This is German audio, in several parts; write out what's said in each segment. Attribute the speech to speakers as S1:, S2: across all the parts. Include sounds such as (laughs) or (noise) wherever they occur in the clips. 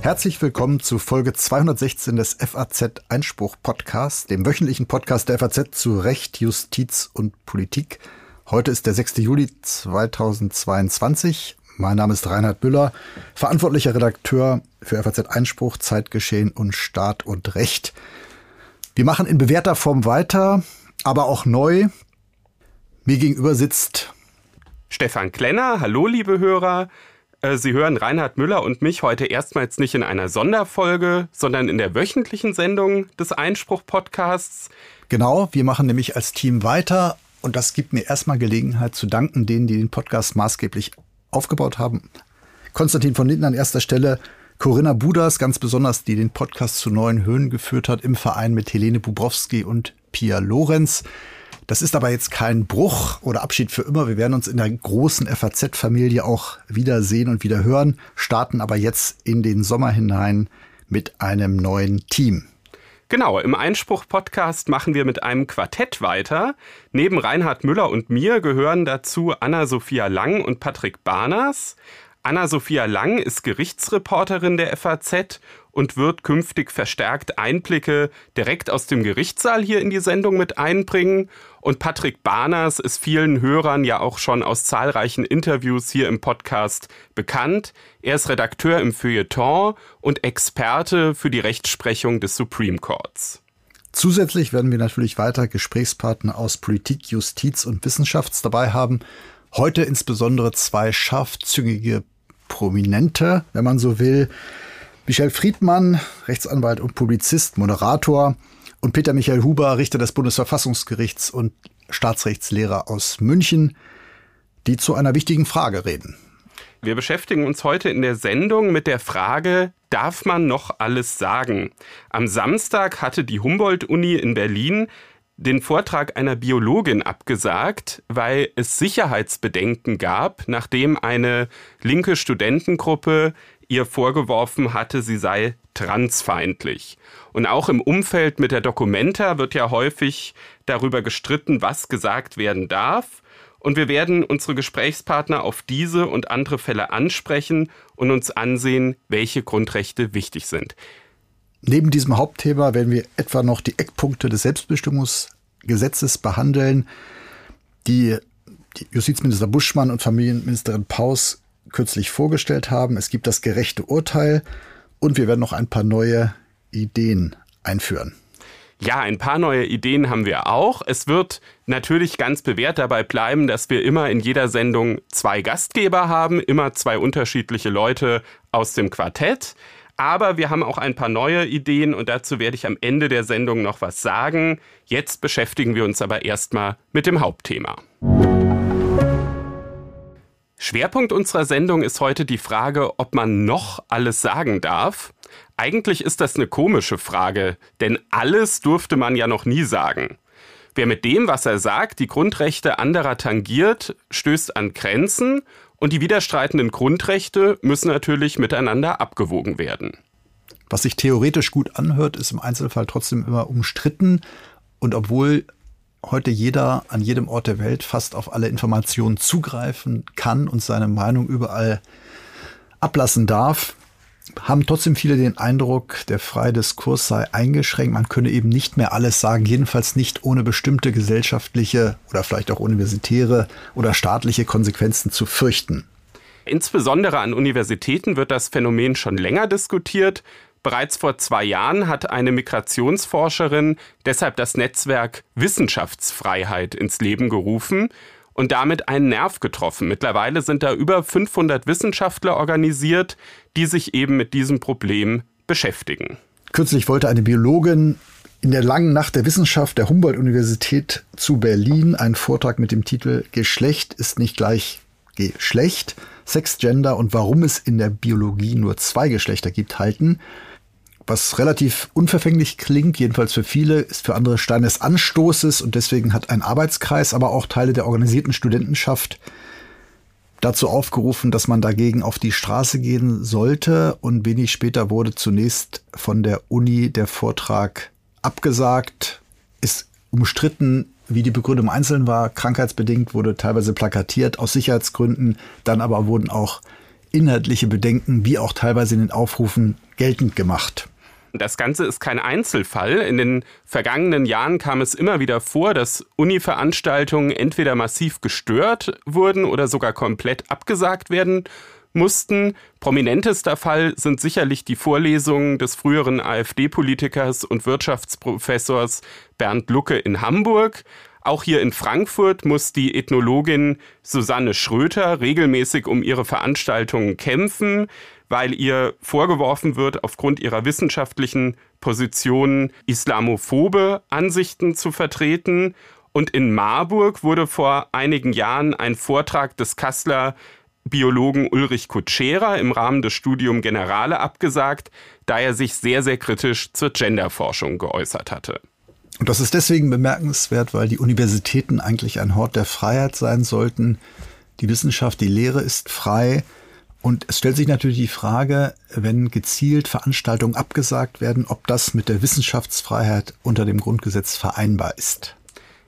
S1: Herzlich willkommen zu Folge 216 des FAZ Einspruch Podcast, dem wöchentlichen Podcast der FAZ zu Recht, Justiz und Politik. Heute ist der 6. Juli 2022. Mein Name ist Reinhard Müller, verantwortlicher Redakteur für FAZ Einspruch, Zeitgeschehen und Staat und Recht. Wir machen in bewährter Form weiter, aber auch neu. Mir gegenüber sitzt
S2: Stefan Klenner. Hallo, liebe Hörer. Äh, Sie hören Reinhard Müller und mich heute erstmals nicht in einer Sonderfolge, sondern in der wöchentlichen Sendung des Einspruch-Podcasts.
S1: Genau, wir machen nämlich als Team weiter und das gibt mir erstmal Gelegenheit zu danken denen, die den Podcast maßgeblich aufgebaut haben. Konstantin von Linden an erster Stelle, Corinna Budas ganz besonders, die den Podcast zu neuen Höhen geführt hat im Verein mit Helene Bubrowski und Pia Lorenz. Das ist aber jetzt kein Bruch oder Abschied für immer. Wir werden uns in der großen FAZ-Familie auch wiedersehen und wieder hören, starten aber jetzt in den Sommer hinein mit einem neuen Team.
S2: Genau, im Einspruch-Podcast machen wir mit einem Quartett weiter. Neben Reinhard Müller und mir gehören dazu Anna-Sophia Lang und Patrick Barners. Anna-Sophia Lang ist Gerichtsreporterin der FAZ und wird künftig verstärkt Einblicke direkt aus dem Gerichtssaal hier in die Sendung mit einbringen. Und Patrick Barners ist vielen Hörern ja auch schon aus zahlreichen Interviews hier im Podcast bekannt. Er ist Redakteur im Feuilleton und Experte für die Rechtsprechung des Supreme Courts.
S1: Zusätzlich werden wir natürlich weiter Gesprächspartner aus Politik, Justiz und Wissenschafts dabei haben. Heute insbesondere zwei scharfzüngige Prominente, wenn man so will. Michel Friedmann, Rechtsanwalt und Publizist, Moderator und Peter Michael Huber, Richter des Bundesverfassungsgerichts und Staatsrechtslehrer aus München, die zu einer wichtigen Frage reden.
S2: Wir beschäftigen uns heute in der Sendung mit der Frage, darf man noch alles sagen? Am Samstag hatte die Humboldt-Uni in Berlin den Vortrag einer Biologin abgesagt, weil es Sicherheitsbedenken gab, nachdem eine linke Studentengruppe ihr vorgeworfen hatte, sie sei transfeindlich. Und auch im Umfeld mit der Documenta wird ja häufig darüber gestritten, was gesagt werden darf. Und wir werden unsere Gesprächspartner auf diese und andere Fälle ansprechen und uns ansehen, welche Grundrechte wichtig sind.
S1: Neben diesem Hauptthema werden wir etwa noch die Eckpunkte des Selbstbestimmungsgesetzes behandeln, die Justizminister Buschmann und Familienministerin Paus kürzlich vorgestellt haben. Es gibt das gerechte Urteil und wir werden noch ein paar neue Ideen einführen.
S2: Ja, ein paar neue Ideen haben wir auch. Es wird natürlich ganz bewährt dabei bleiben, dass wir immer in jeder Sendung zwei Gastgeber haben, immer zwei unterschiedliche Leute aus dem Quartett. Aber wir haben auch ein paar neue Ideen und dazu werde ich am Ende der Sendung noch was sagen. Jetzt beschäftigen wir uns aber erstmal mit dem Hauptthema. Schwerpunkt unserer Sendung ist heute die Frage, ob man noch alles sagen darf. Eigentlich ist das eine komische Frage, denn alles durfte man ja noch nie sagen. Wer mit dem, was er sagt, die Grundrechte anderer tangiert, stößt an Grenzen und die widerstreitenden Grundrechte müssen natürlich miteinander abgewogen werden.
S1: Was sich theoretisch gut anhört, ist im Einzelfall trotzdem immer umstritten. Und obwohl heute jeder an jedem Ort der Welt fast auf alle Informationen zugreifen kann und seine Meinung überall ablassen darf, haben trotzdem viele den Eindruck, der freie Diskurs sei eingeschränkt. Man könne eben nicht mehr alles sagen, jedenfalls nicht ohne bestimmte gesellschaftliche oder vielleicht auch universitäre oder staatliche Konsequenzen zu fürchten.
S2: Insbesondere an Universitäten wird das Phänomen schon länger diskutiert. Bereits vor zwei Jahren hat eine Migrationsforscherin deshalb das Netzwerk Wissenschaftsfreiheit ins Leben gerufen und damit einen Nerv getroffen. Mittlerweile sind da über 500 Wissenschaftler organisiert, die sich eben mit diesem Problem beschäftigen.
S1: Kürzlich wollte eine Biologin in der langen Nacht der Wissenschaft der Humboldt-Universität zu Berlin einen Vortrag mit dem Titel Geschlecht ist nicht gleich Geschlecht, Sex, Gender und warum es in der Biologie nur zwei Geschlechter gibt, halten was relativ unverfänglich klingt, jedenfalls für viele, ist für andere Stein des Anstoßes und deswegen hat ein Arbeitskreis, aber auch Teile der organisierten Studentenschaft dazu aufgerufen, dass man dagegen auf die Straße gehen sollte und wenig später wurde zunächst von der Uni der Vortrag abgesagt, ist umstritten, wie die Begründung einzeln war. Krankheitsbedingt wurde teilweise plakatiert aus Sicherheitsgründen, dann aber wurden auch inhaltliche Bedenken wie auch teilweise in den Aufrufen geltend gemacht.
S2: Das Ganze ist kein Einzelfall. In den vergangenen Jahren kam es immer wieder vor, dass Uni-Veranstaltungen entweder massiv gestört wurden oder sogar komplett abgesagt werden mussten. Prominentester Fall sind sicherlich die Vorlesungen des früheren AfD-Politikers und Wirtschaftsprofessors Bernd Lucke in Hamburg. Auch hier in Frankfurt muss die Ethnologin Susanne Schröter regelmäßig um ihre Veranstaltungen kämpfen, weil ihr vorgeworfen wird, aufgrund ihrer wissenschaftlichen Positionen islamophobe Ansichten zu vertreten. Und in Marburg wurde vor einigen Jahren ein Vortrag des Kasseler Biologen Ulrich Kutschera im Rahmen des Studium Generale abgesagt, da er sich sehr, sehr kritisch zur Genderforschung geäußert hatte.
S1: Und das ist deswegen bemerkenswert, weil die Universitäten eigentlich ein Hort der Freiheit sein sollten. Die Wissenschaft, die Lehre ist frei. Und es stellt sich natürlich die Frage, wenn gezielt Veranstaltungen abgesagt werden, ob das mit der Wissenschaftsfreiheit unter dem Grundgesetz vereinbar ist.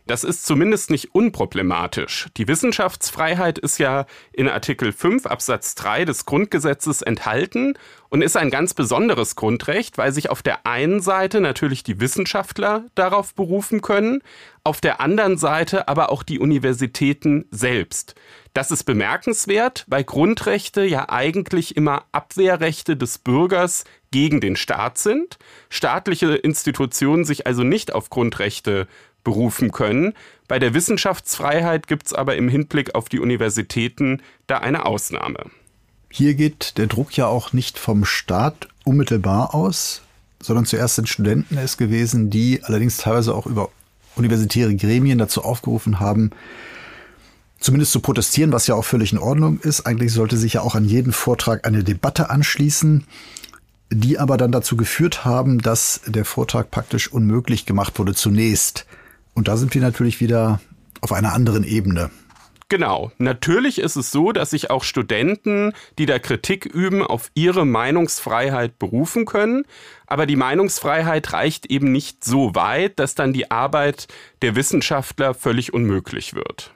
S2: Das ist zumindest nicht unproblematisch. Die Wissenschaftsfreiheit ist ja in Artikel 5 Absatz 3 des Grundgesetzes enthalten und ist ein ganz besonderes Grundrecht, weil sich auf der einen Seite natürlich die Wissenschaftler darauf berufen können, auf der anderen Seite aber auch die Universitäten selbst. Das ist bemerkenswert, weil Grundrechte ja eigentlich immer Abwehrrechte des Bürgers gegen den Staat sind, staatliche Institutionen sich also nicht auf Grundrechte berufen können. Bei der Wissenschaftsfreiheit gibt es aber im Hinblick auf die Universitäten da eine Ausnahme.
S1: Hier geht der Druck ja auch nicht vom Staat unmittelbar aus, sondern zuerst sind Studenten es gewesen, die allerdings teilweise auch über universitäre Gremien dazu aufgerufen haben, zumindest zu protestieren, was ja auch völlig in Ordnung ist. Eigentlich sollte sich ja auch an jeden Vortrag eine Debatte anschließen, die aber dann dazu geführt haben, dass der Vortrag praktisch unmöglich gemacht wurde zunächst. Und da sind wir natürlich wieder auf einer anderen Ebene.
S2: Genau. Natürlich ist es so, dass sich auch Studenten, die da Kritik üben, auf ihre Meinungsfreiheit berufen können. Aber die Meinungsfreiheit reicht eben nicht so weit, dass dann die Arbeit der Wissenschaftler völlig unmöglich wird.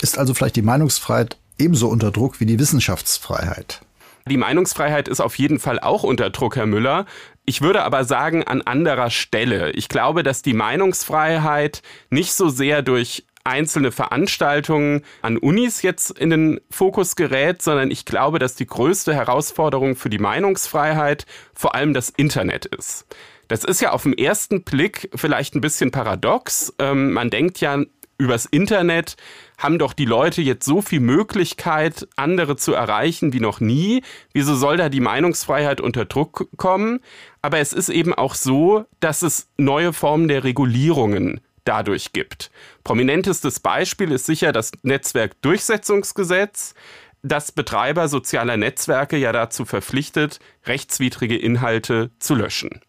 S1: Ist also vielleicht die Meinungsfreiheit ebenso unter Druck wie die Wissenschaftsfreiheit?
S2: Die Meinungsfreiheit ist auf jeden Fall auch unter Druck, Herr Müller. Ich würde aber sagen, an anderer Stelle. Ich glaube, dass die Meinungsfreiheit nicht so sehr durch einzelne Veranstaltungen an Unis jetzt in den Fokus gerät, sondern ich glaube, dass die größte Herausforderung für die Meinungsfreiheit vor allem das Internet ist. Das ist ja auf den ersten Blick vielleicht ein bisschen paradox. Ähm, man denkt ja, übers Internet haben doch die Leute jetzt so viel Möglichkeit, andere zu erreichen wie noch nie. Wieso soll da die Meinungsfreiheit unter Druck kommen? Aber es ist eben auch so, dass es neue Formen der Regulierungen dadurch gibt. Prominentestes Beispiel ist sicher das Netzwerkdurchsetzungsgesetz, das Betreiber sozialer Netzwerke ja dazu verpflichtet, rechtswidrige Inhalte zu löschen.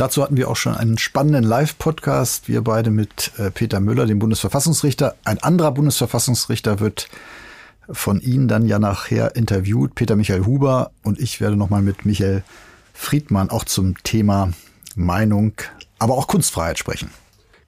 S1: Dazu hatten wir auch schon einen spannenden Live-Podcast. Wir beide mit äh, Peter Müller, dem Bundesverfassungsrichter. Ein anderer Bundesverfassungsrichter wird von Ihnen dann ja nachher interviewt, Peter Michael Huber. Und ich werde nochmal mit Michael Friedmann auch zum Thema Meinung, aber auch Kunstfreiheit sprechen.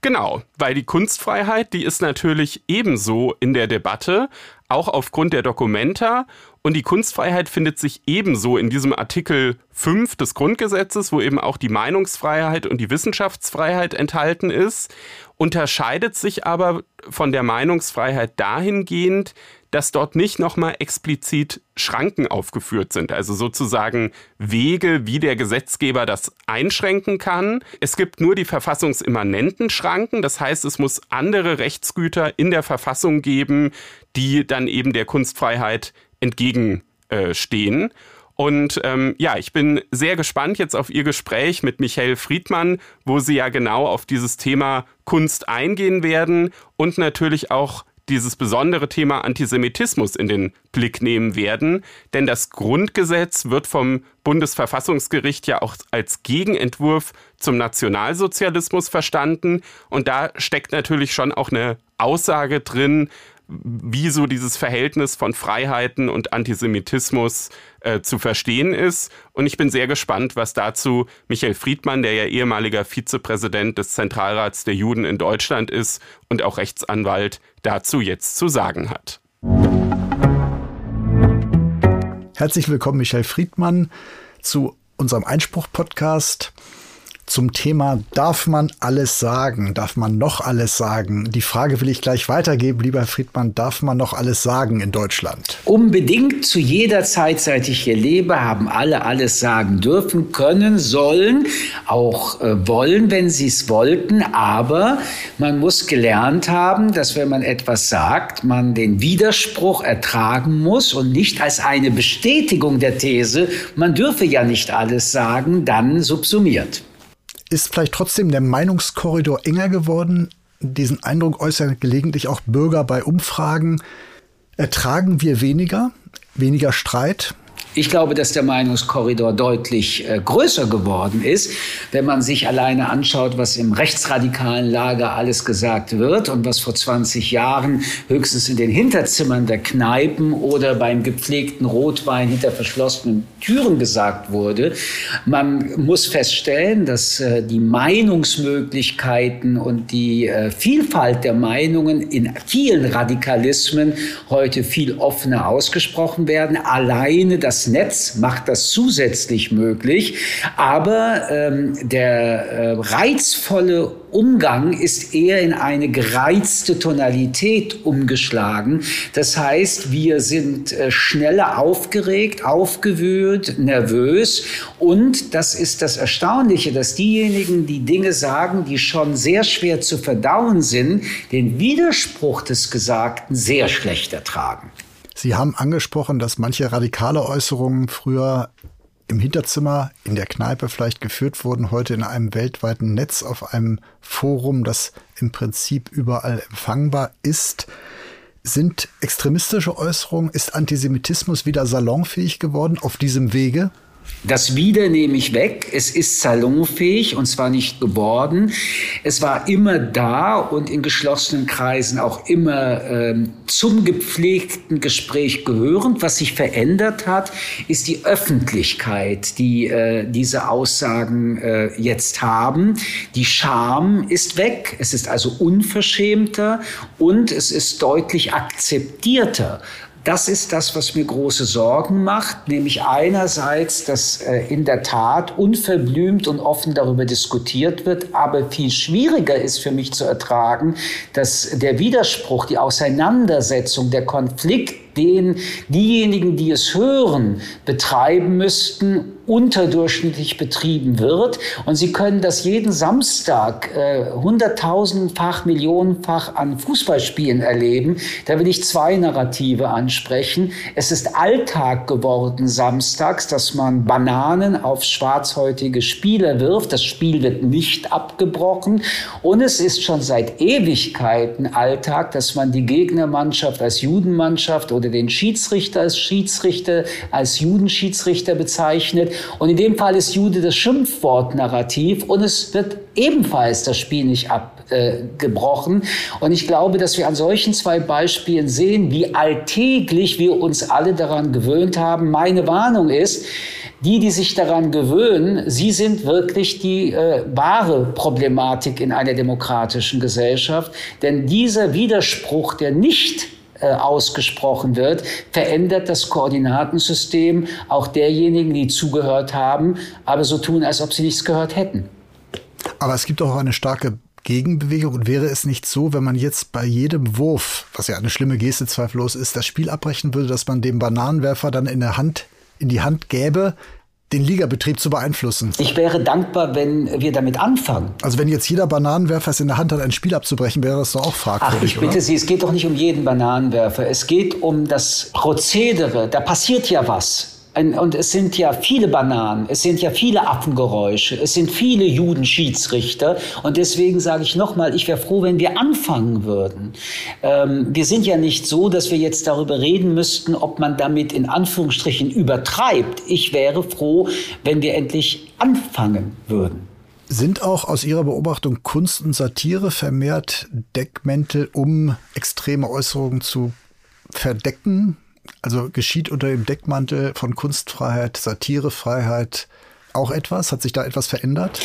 S2: Genau, weil die Kunstfreiheit, die ist natürlich ebenso in der Debatte, auch aufgrund der Dokumenta. Und die Kunstfreiheit findet sich ebenso in diesem Artikel 5 des Grundgesetzes, wo eben auch die Meinungsfreiheit und die Wissenschaftsfreiheit enthalten ist, unterscheidet sich aber von der Meinungsfreiheit dahingehend, dass dort nicht nochmal explizit Schranken aufgeführt sind, also sozusagen Wege, wie der Gesetzgeber das einschränken kann. Es gibt nur die verfassungsimmanenten Schranken, das heißt, es muss andere Rechtsgüter in der Verfassung geben, die dann eben der Kunstfreiheit entgegenstehen. Und ähm, ja, ich bin sehr gespannt jetzt auf Ihr Gespräch mit Michael Friedmann, wo Sie ja genau auf dieses Thema Kunst eingehen werden und natürlich auch dieses besondere Thema Antisemitismus in den Blick nehmen werden. Denn das Grundgesetz wird vom Bundesverfassungsgericht ja auch als Gegenentwurf zum Nationalsozialismus verstanden. Und da steckt natürlich schon auch eine Aussage drin, wie so dieses Verhältnis von Freiheiten und Antisemitismus äh, zu verstehen ist. Und ich bin sehr gespannt, was dazu Michael Friedmann, der ja ehemaliger Vizepräsident des Zentralrats der Juden in Deutschland ist und auch Rechtsanwalt, dazu jetzt zu sagen hat.
S1: Herzlich willkommen, Michael Friedmann, zu unserem Einspruch-Podcast zum Thema, darf man alles sagen? Darf man noch alles sagen? Die Frage will ich gleich weitergeben, lieber Friedmann, darf man noch alles sagen in Deutschland?
S3: Unbedingt zu jeder Zeit, seit ich hier lebe, haben alle alles sagen dürfen, können, sollen, auch äh, wollen, wenn sie es wollten. Aber man muss gelernt haben, dass wenn man etwas sagt, man den Widerspruch ertragen muss und nicht als eine Bestätigung der These, man dürfe ja nicht alles sagen, dann subsumiert.
S1: Ist vielleicht trotzdem der Meinungskorridor enger geworden? Diesen Eindruck äußern gelegentlich auch Bürger bei Umfragen. Ertragen wir weniger, weniger Streit?
S3: Ich glaube, dass der Meinungskorridor deutlich äh, größer geworden ist, wenn man sich alleine anschaut, was im rechtsradikalen Lager alles gesagt wird und was vor 20 Jahren höchstens in den Hinterzimmern der Kneipen oder beim gepflegten Rotwein hinter verschlossenen Türen gesagt wurde. Man muss feststellen, dass äh, die Meinungsmöglichkeiten und die äh, Vielfalt der Meinungen in vielen Radikalismen heute viel offener ausgesprochen werden. Alleine das Netz macht das zusätzlich möglich, aber ähm, der äh, reizvolle Umgang ist eher in eine gereizte Tonalität umgeschlagen. Das heißt, wir sind äh, schneller aufgeregt, aufgewühlt, nervös und das ist das Erstaunliche, dass diejenigen, die Dinge sagen, die schon sehr schwer zu verdauen sind, den Widerspruch des Gesagten sehr schlecht ertragen.
S1: Sie haben angesprochen, dass manche radikale Äußerungen früher im Hinterzimmer, in der Kneipe vielleicht geführt wurden, heute in einem weltweiten Netz auf einem Forum, das im Prinzip überall empfangbar ist. Sind extremistische Äußerungen, ist Antisemitismus wieder salonfähig geworden auf diesem Wege?
S3: Das Wieder nehme ich weg. Es ist salonfähig und zwar nicht geworden. Es war immer da und in geschlossenen Kreisen auch immer ähm, zum gepflegten Gespräch gehörend. Was sich verändert hat, ist die Öffentlichkeit, die äh, diese Aussagen äh, jetzt haben. Die Scham ist weg. Es ist also unverschämter und es ist deutlich akzeptierter. Das ist das, was mir große Sorgen macht, nämlich einerseits, dass äh, in der Tat unverblümt und offen darüber diskutiert wird, aber viel schwieriger ist für mich zu ertragen, dass der Widerspruch, die Auseinandersetzung, der Konflikt, den diejenigen, die es hören, betreiben müssten, unterdurchschnittlich betrieben wird. Und Sie können das jeden Samstag äh, hunderttausendfach, millionenfach an Fußballspielen erleben. Da will ich zwei Narrative ansprechen. Es ist Alltag geworden samstags, dass man Bananen auf schwarzhäutige Spieler wirft. Das Spiel wird nicht abgebrochen. Und es ist schon seit Ewigkeiten Alltag, dass man die Gegnermannschaft als Judenmannschaft oder den Schiedsrichter als Schiedsrichter, als Judenschiedsrichter bezeichnet. Und in dem Fall ist Jude das Schimpfwort-Narrativ und es wird ebenfalls das Spiel nicht abgebrochen. Und ich glaube, dass wir an solchen zwei Beispielen sehen, wie alltäglich wir uns alle daran gewöhnt haben. Meine Warnung ist, die, die sich daran gewöhnen, sie sind wirklich die äh, wahre Problematik in einer demokratischen Gesellschaft. Denn dieser Widerspruch, der nicht äh, ausgesprochen wird, verändert das Koordinatensystem auch derjenigen, die zugehört haben, aber so tun, als ob sie nichts gehört hätten.
S1: Aber es gibt auch eine starke Gegenbewegung und wäre es nicht so, wenn man jetzt bei jedem Wurf, was ja eine schlimme Geste zweifellos ist, das Spiel abbrechen würde, dass man dem Bananenwerfer dann in der Hand in die Hand gäbe, den Ligabetrieb zu beeinflussen.
S3: Ich wäre dankbar, wenn wir damit anfangen.
S1: Also wenn jetzt jeder Bananenwerfer es in der Hand hat, ein Spiel abzubrechen, wäre das doch auch fragwürdig.
S3: Ach, ich bitte
S1: oder?
S3: Sie, es geht doch nicht um jeden Bananenwerfer. Es geht um das Prozedere. Da passiert ja was. Und es sind ja viele Bananen, es sind ja viele Affengeräusche, es sind viele Judenschiedsrichter. Und deswegen sage ich nochmal, ich wäre froh, wenn wir anfangen würden. Ähm, wir sind ja nicht so, dass wir jetzt darüber reden müssten, ob man damit in Anführungsstrichen übertreibt. Ich wäre froh, wenn wir endlich anfangen würden.
S1: Sind auch aus Ihrer Beobachtung Kunst und Satire vermehrt Deckmäntel, um extreme Äußerungen zu verdecken? Also geschieht unter dem Deckmantel von Kunstfreiheit, Satirefreiheit auch etwas? Hat sich da etwas verändert?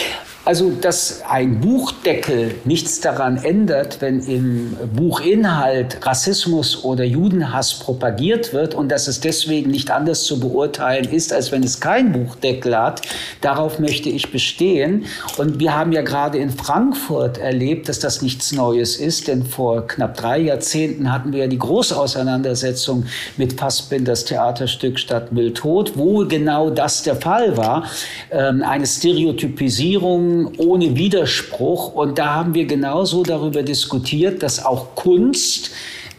S3: Also, dass ein Buchdeckel nichts daran ändert, wenn im Buchinhalt Rassismus oder Judenhass propagiert wird und dass es deswegen nicht anders zu beurteilen ist, als wenn es kein Buchdeckel hat, darauf möchte ich bestehen. Und wir haben ja gerade in Frankfurt erlebt, dass das nichts Neues ist, denn vor knapp drei Jahrzehnten hatten wir ja die große Auseinandersetzung mit Fassbinders Theaterstück Stadt Müll tot, wo genau das der Fall war. Ähm, eine Stereotypisierung ohne Widerspruch. Und da haben wir genauso darüber diskutiert, dass auch Kunst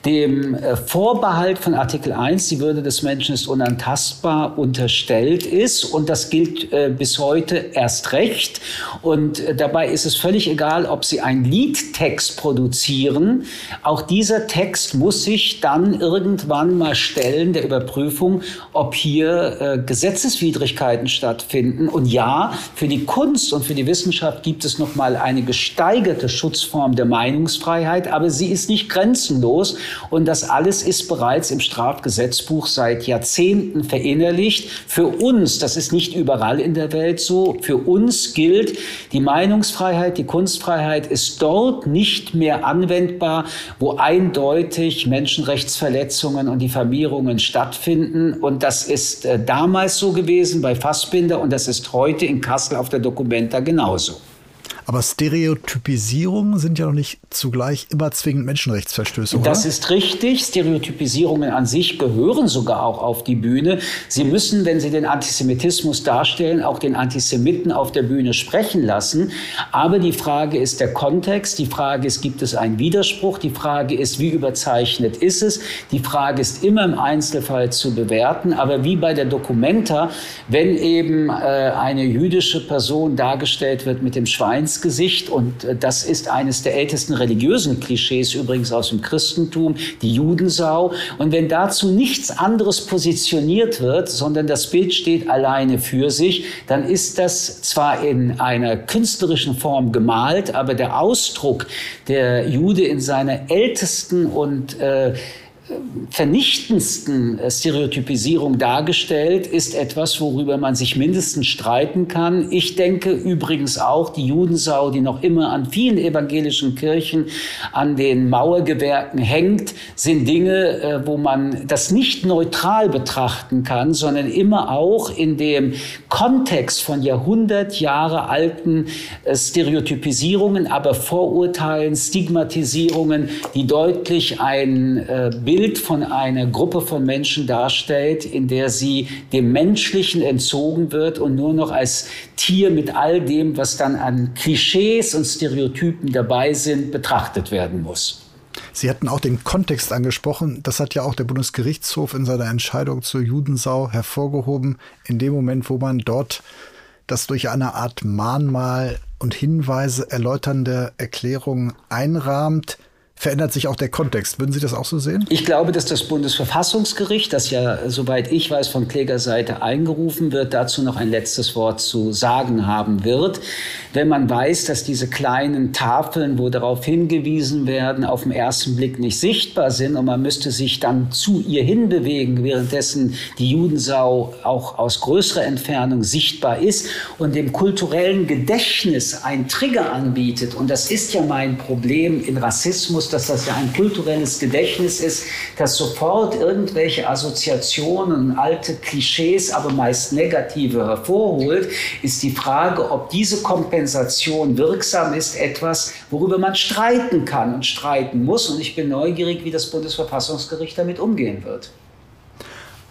S3: dem äh, Vorbehalt von Artikel 1, die Würde des Menschen ist unantastbar, unterstellt ist. Und das gilt äh, bis heute erst recht. Und äh, dabei ist es völlig egal, ob Sie einen Liedtext produzieren. Auch dieser Text muss sich dann irgendwann mal stellen der Überprüfung, ob hier Gesetzeswidrigkeiten stattfinden. Und ja, für die Kunst und für die Wissenschaft gibt es noch mal eine gesteigerte Schutzform der Meinungsfreiheit, aber sie ist nicht grenzenlos. Und das alles ist bereits im Strafgesetzbuch seit Jahrzehnten verinnerlicht. Für uns, das ist nicht überall in der Welt so, für uns gilt, die Meinungsfreiheit, die Kunstfreiheit ist dort nicht mehr anwendbar, wo eindeutig Menschenrechtsverletzungen und Diffamierungen stattfinden. Und das ist äh, damals so gewesen bei Fassbinder und das ist heute in Kassel auf der Documenta genauso.
S1: Aber Stereotypisierungen sind ja noch nicht zugleich immer zwingend Menschenrechtsverstöße. Oder?
S3: Das ist richtig. Stereotypisierungen an sich gehören sogar auch auf die Bühne. Sie müssen, wenn Sie den Antisemitismus darstellen, auch den Antisemiten auf der Bühne sprechen lassen. Aber die Frage ist der Kontext. Die Frage ist, gibt es einen Widerspruch? Die Frage ist, wie überzeichnet ist es? Die Frage ist immer im Einzelfall zu bewerten. Aber wie bei der Documenta, wenn eben äh, eine jüdische Person dargestellt wird mit dem Schweins Gesicht. Und äh, das ist eines der ältesten religiösen Klischees übrigens aus dem Christentum, die Judensau. Und wenn dazu nichts anderes positioniert wird, sondern das Bild steht alleine für sich, dann ist das zwar in einer künstlerischen Form gemalt, aber der Ausdruck der Jude in seiner ältesten und äh, vernichtendsten äh, Stereotypisierung dargestellt, ist etwas, worüber man sich mindestens streiten kann. Ich denke übrigens auch, die Judensau, die noch immer an vielen evangelischen Kirchen an den Mauergewerken hängt, sind Dinge, äh, wo man das nicht neutral betrachten kann, sondern immer auch in dem Kontext von Jahrhundert Jahre alten äh, Stereotypisierungen, aber Vorurteilen, Stigmatisierungen, die deutlich ein Bild Bild von einer Gruppe von Menschen darstellt, in der sie dem Menschlichen entzogen wird und nur noch als Tier mit all dem, was dann an Klischees und Stereotypen dabei sind, betrachtet werden muss.
S1: Sie hatten auch den Kontext angesprochen. Das hat ja auch der Bundesgerichtshof in seiner Entscheidung zur Judensau hervorgehoben. In dem Moment, wo man dort das durch eine Art Mahnmal und Hinweise erläuternde Erklärung einrahmt, verändert sich auch der Kontext. Würden Sie das auch so sehen?
S3: Ich glaube, dass das Bundesverfassungsgericht, das ja, soweit ich weiß, von Klägerseite eingerufen wird, dazu noch ein letztes Wort zu sagen haben wird. Wenn man weiß, dass diese kleinen Tafeln, wo darauf hingewiesen werden, auf den ersten Blick nicht sichtbar sind und man müsste sich dann zu ihr hinbewegen, währenddessen die Judensau auch aus größerer Entfernung sichtbar ist und dem kulturellen Gedächtnis ein Trigger anbietet. Und das ist ja mein Problem in Rassismus dass das ja ein kulturelles Gedächtnis ist, das sofort irgendwelche Assoziationen, alte Klischees, aber meist negative hervorholt, ist die Frage, ob diese Kompensation wirksam ist, etwas, worüber man streiten kann und streiten muss. Und ich bin neugierig, wie das Bundesverfassungsgericht damit umgehen wird.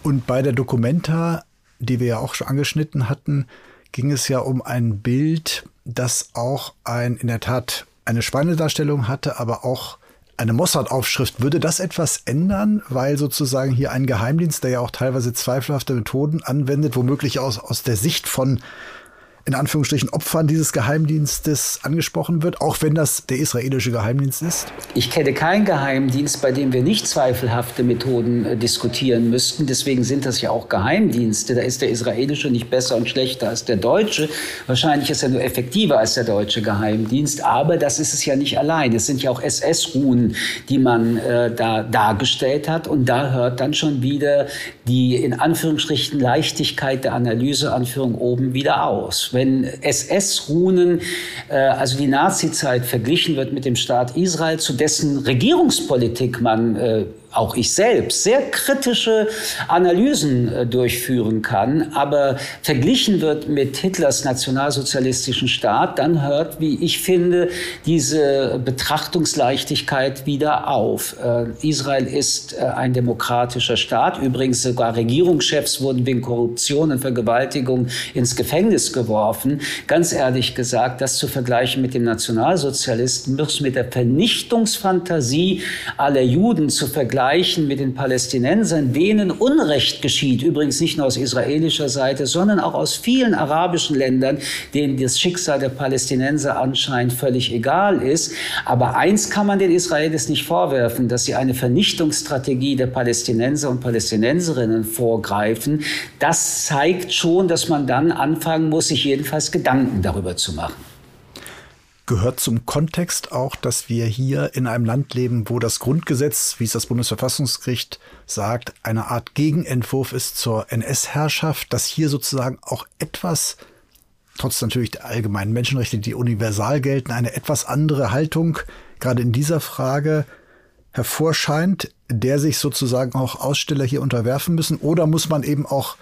S1: Und bei der Dokumenta, die wir ja auch schon angeschnitten hatten, ging es ja um ein Bild, das auch ein in der Tat eine Schweinedarstellung hatte, aber auch eine Mossad-Aufschrift, würde das etwas ändern, weil sozusagen hier ein Geheimdienst, der ja auch teilweise zweifelhafte Methoden anwendet, womöglich aus, aus der Sicht von in Anführungsstrichen Opfern dieses Geheimdienstes angesprochen wird, auch wenn das der israelische Geheimdienst ist?
S3: Ich kenne keinen Geheimdienst, bei dem wir nicht zweifelhafte Methoden äh, diskutieren müssten. Deswegen sind das ja auch Geheimdienste. Da ist der israelische nicht besser und schlechter als der deutsche. Wahrscheinlich ist er nur effektiver als der deutsche Geheimdienst. Aber das ist es ja nicht allein. Es sind ja auch SS-Ruhen, die man äh, da dargestellt hat. Und da hört dann schon wieder die in Anführungsstrichen Leichtigkeit der Analyseanführung oben wieder aus Wenn SS-Runen, äh, also die Nazizeit, verglichen wird mit dem Staat Israel, zu dessen Regierungspolitik man äh, auch ich selbst sehr kritische Analysen äh, durchführen kann, aber verglichen wird mit Hitlers nationalsozialistischen Staat, dann hört, wie ich finde, diese Betrachtungsleichtigkeit wieder auf. Äh, Israel ist äh, ein demokratischer Staat. Übrigens sogar Regierungschefs wurden wegen Korruption und Vergewaltigung ins Gefängnis geworfen. Ganz ehrlich gesagt, das zu vergleichen mit dem Nationalsozialisten, mit der Vernichtungsfantasie aller Juden zu vergleichen, vergleichen mit den Palästinensern, denen Unrecht geschieht, übrigens nicht nur aus israelischer Seite, sondern auch aus vielen arabischen Ländern, denen das Schicksal der Palästinenser anscheinend völlig egal ist. Aber eins kann man den Israelis nicht vorwerfen, dass sie eine Vernichtungsstrategie der Palästinenser und Palästinenserinnen vorgreifen. Das zeigt schon, dass man dann anfangen muss, sich jedenfalls Gedanken darüber zu machen
S1: gehört zum Kontext auch, dass wir hier in einem Land leben, wo das Grundgesetz, wie es das Bundesverfassungsgericht sagt, eine Art Gegenentwurf ist zur NS-Herrschaft, dass hier sozusagen auch etwas, trotz natürlich der allgemeinen Menschenrechte, die universal gelten, eine etwas andere Haltung gerade in dieser Frage hervorscheint, der sich sozusagen auch Aussteller hier unterwerfen müssen? Oder muss man eben auch,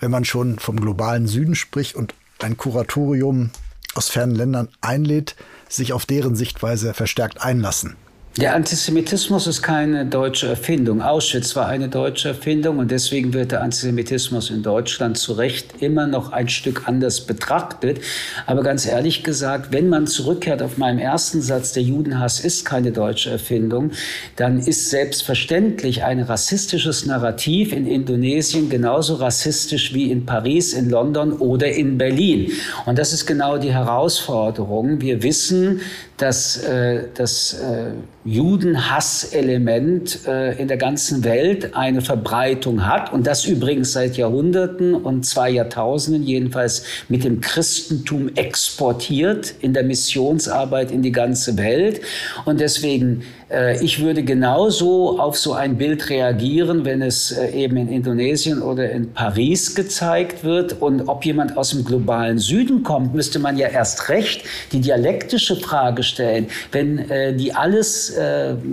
S1: wenn man schon vom globalen Süden spricht und ein Kuratorium aus fernen Ländern einlädt, sich auf deren Sichtweise verstärkt einlassen.
S3: Der Antisemitismus ist keine deutsche Erfindung. Auschwitz war eine deutsche Erfindung und deswegen wird der Antisemitismus in Deutschland zu Recht immer noch ein Stück anders betrachtet. Aber ganz ehrlich gesagt, wenn man zurückkehrt auf meinen ersten Satz, der Judenhass ist keine deutsche Erfindung, dann ist selbstverständlich ein rassistisches Narrativ in Indonesien genauso rassistisch wie in Paris, in London oder in Berlin. Und das ist genau die Herausforderung. Wir wissen, dass äh, das äh, Judenhasselement äh, in der ganzen Welt eine Verbreitung hat. Und das übrigens seit Jahrhunderten und zwei Jahrtausenden jedenfalls mit dem Christentum exportiert in der Missionsarbeit in die ganze Welt. Und deswegen ich würde genauso auf so ein Bild reagieren, wenn es äh, eben in Indonesien oder in Paris gezeigt wird. Und ob jemand aus dem globalen Süden kommt, müsste man ja erst recht die dialektische Frage stellen. Wenn äh, die alles,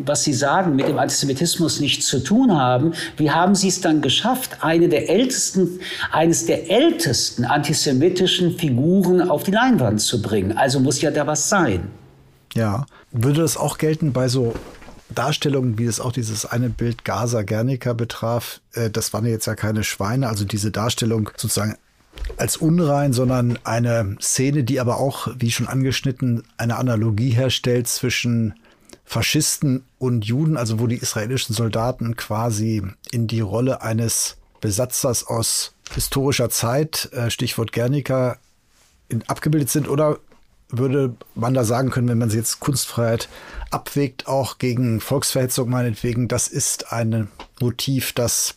S3: was sie sagen, mit dem Antisemitismus nichts zu tun haben, wie haben sie es dann geschafft, eine der ältesten, eines der ältesten antisemitischen Figuren auf die Leinwand zu bringen? Also muss ja da was sein.
S1: Ja, würde das auch gelten bei so Darstellungen, wie es auch dieses eine Bild Gaza Gernika betraf? Äh, das waren jetzt ja keine Schweine, also diese Darstellung sozusagen als unrein, sondern eine Szene, die aber auch, wie schon angeschnitten, eine Analogie herstellt zwischen Faschisten und Juden, also wo die israelischen Soldaten quasi in die Rolle eines Besatzers aus historischer Zeit, äh, Stichwort Gernika, abgebildet sind oder würde man da sagen können, wenn man sie jetzt Kunstfreiheit abwägt, auch gegen Volksverhetzung meinetwegen, das ist ein Motiv, das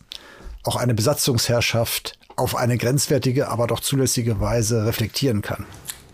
S1: auch eine Besatzungsherrschaft auf eine grenzwertige, aber doch zulässige Weise reflektieren kann.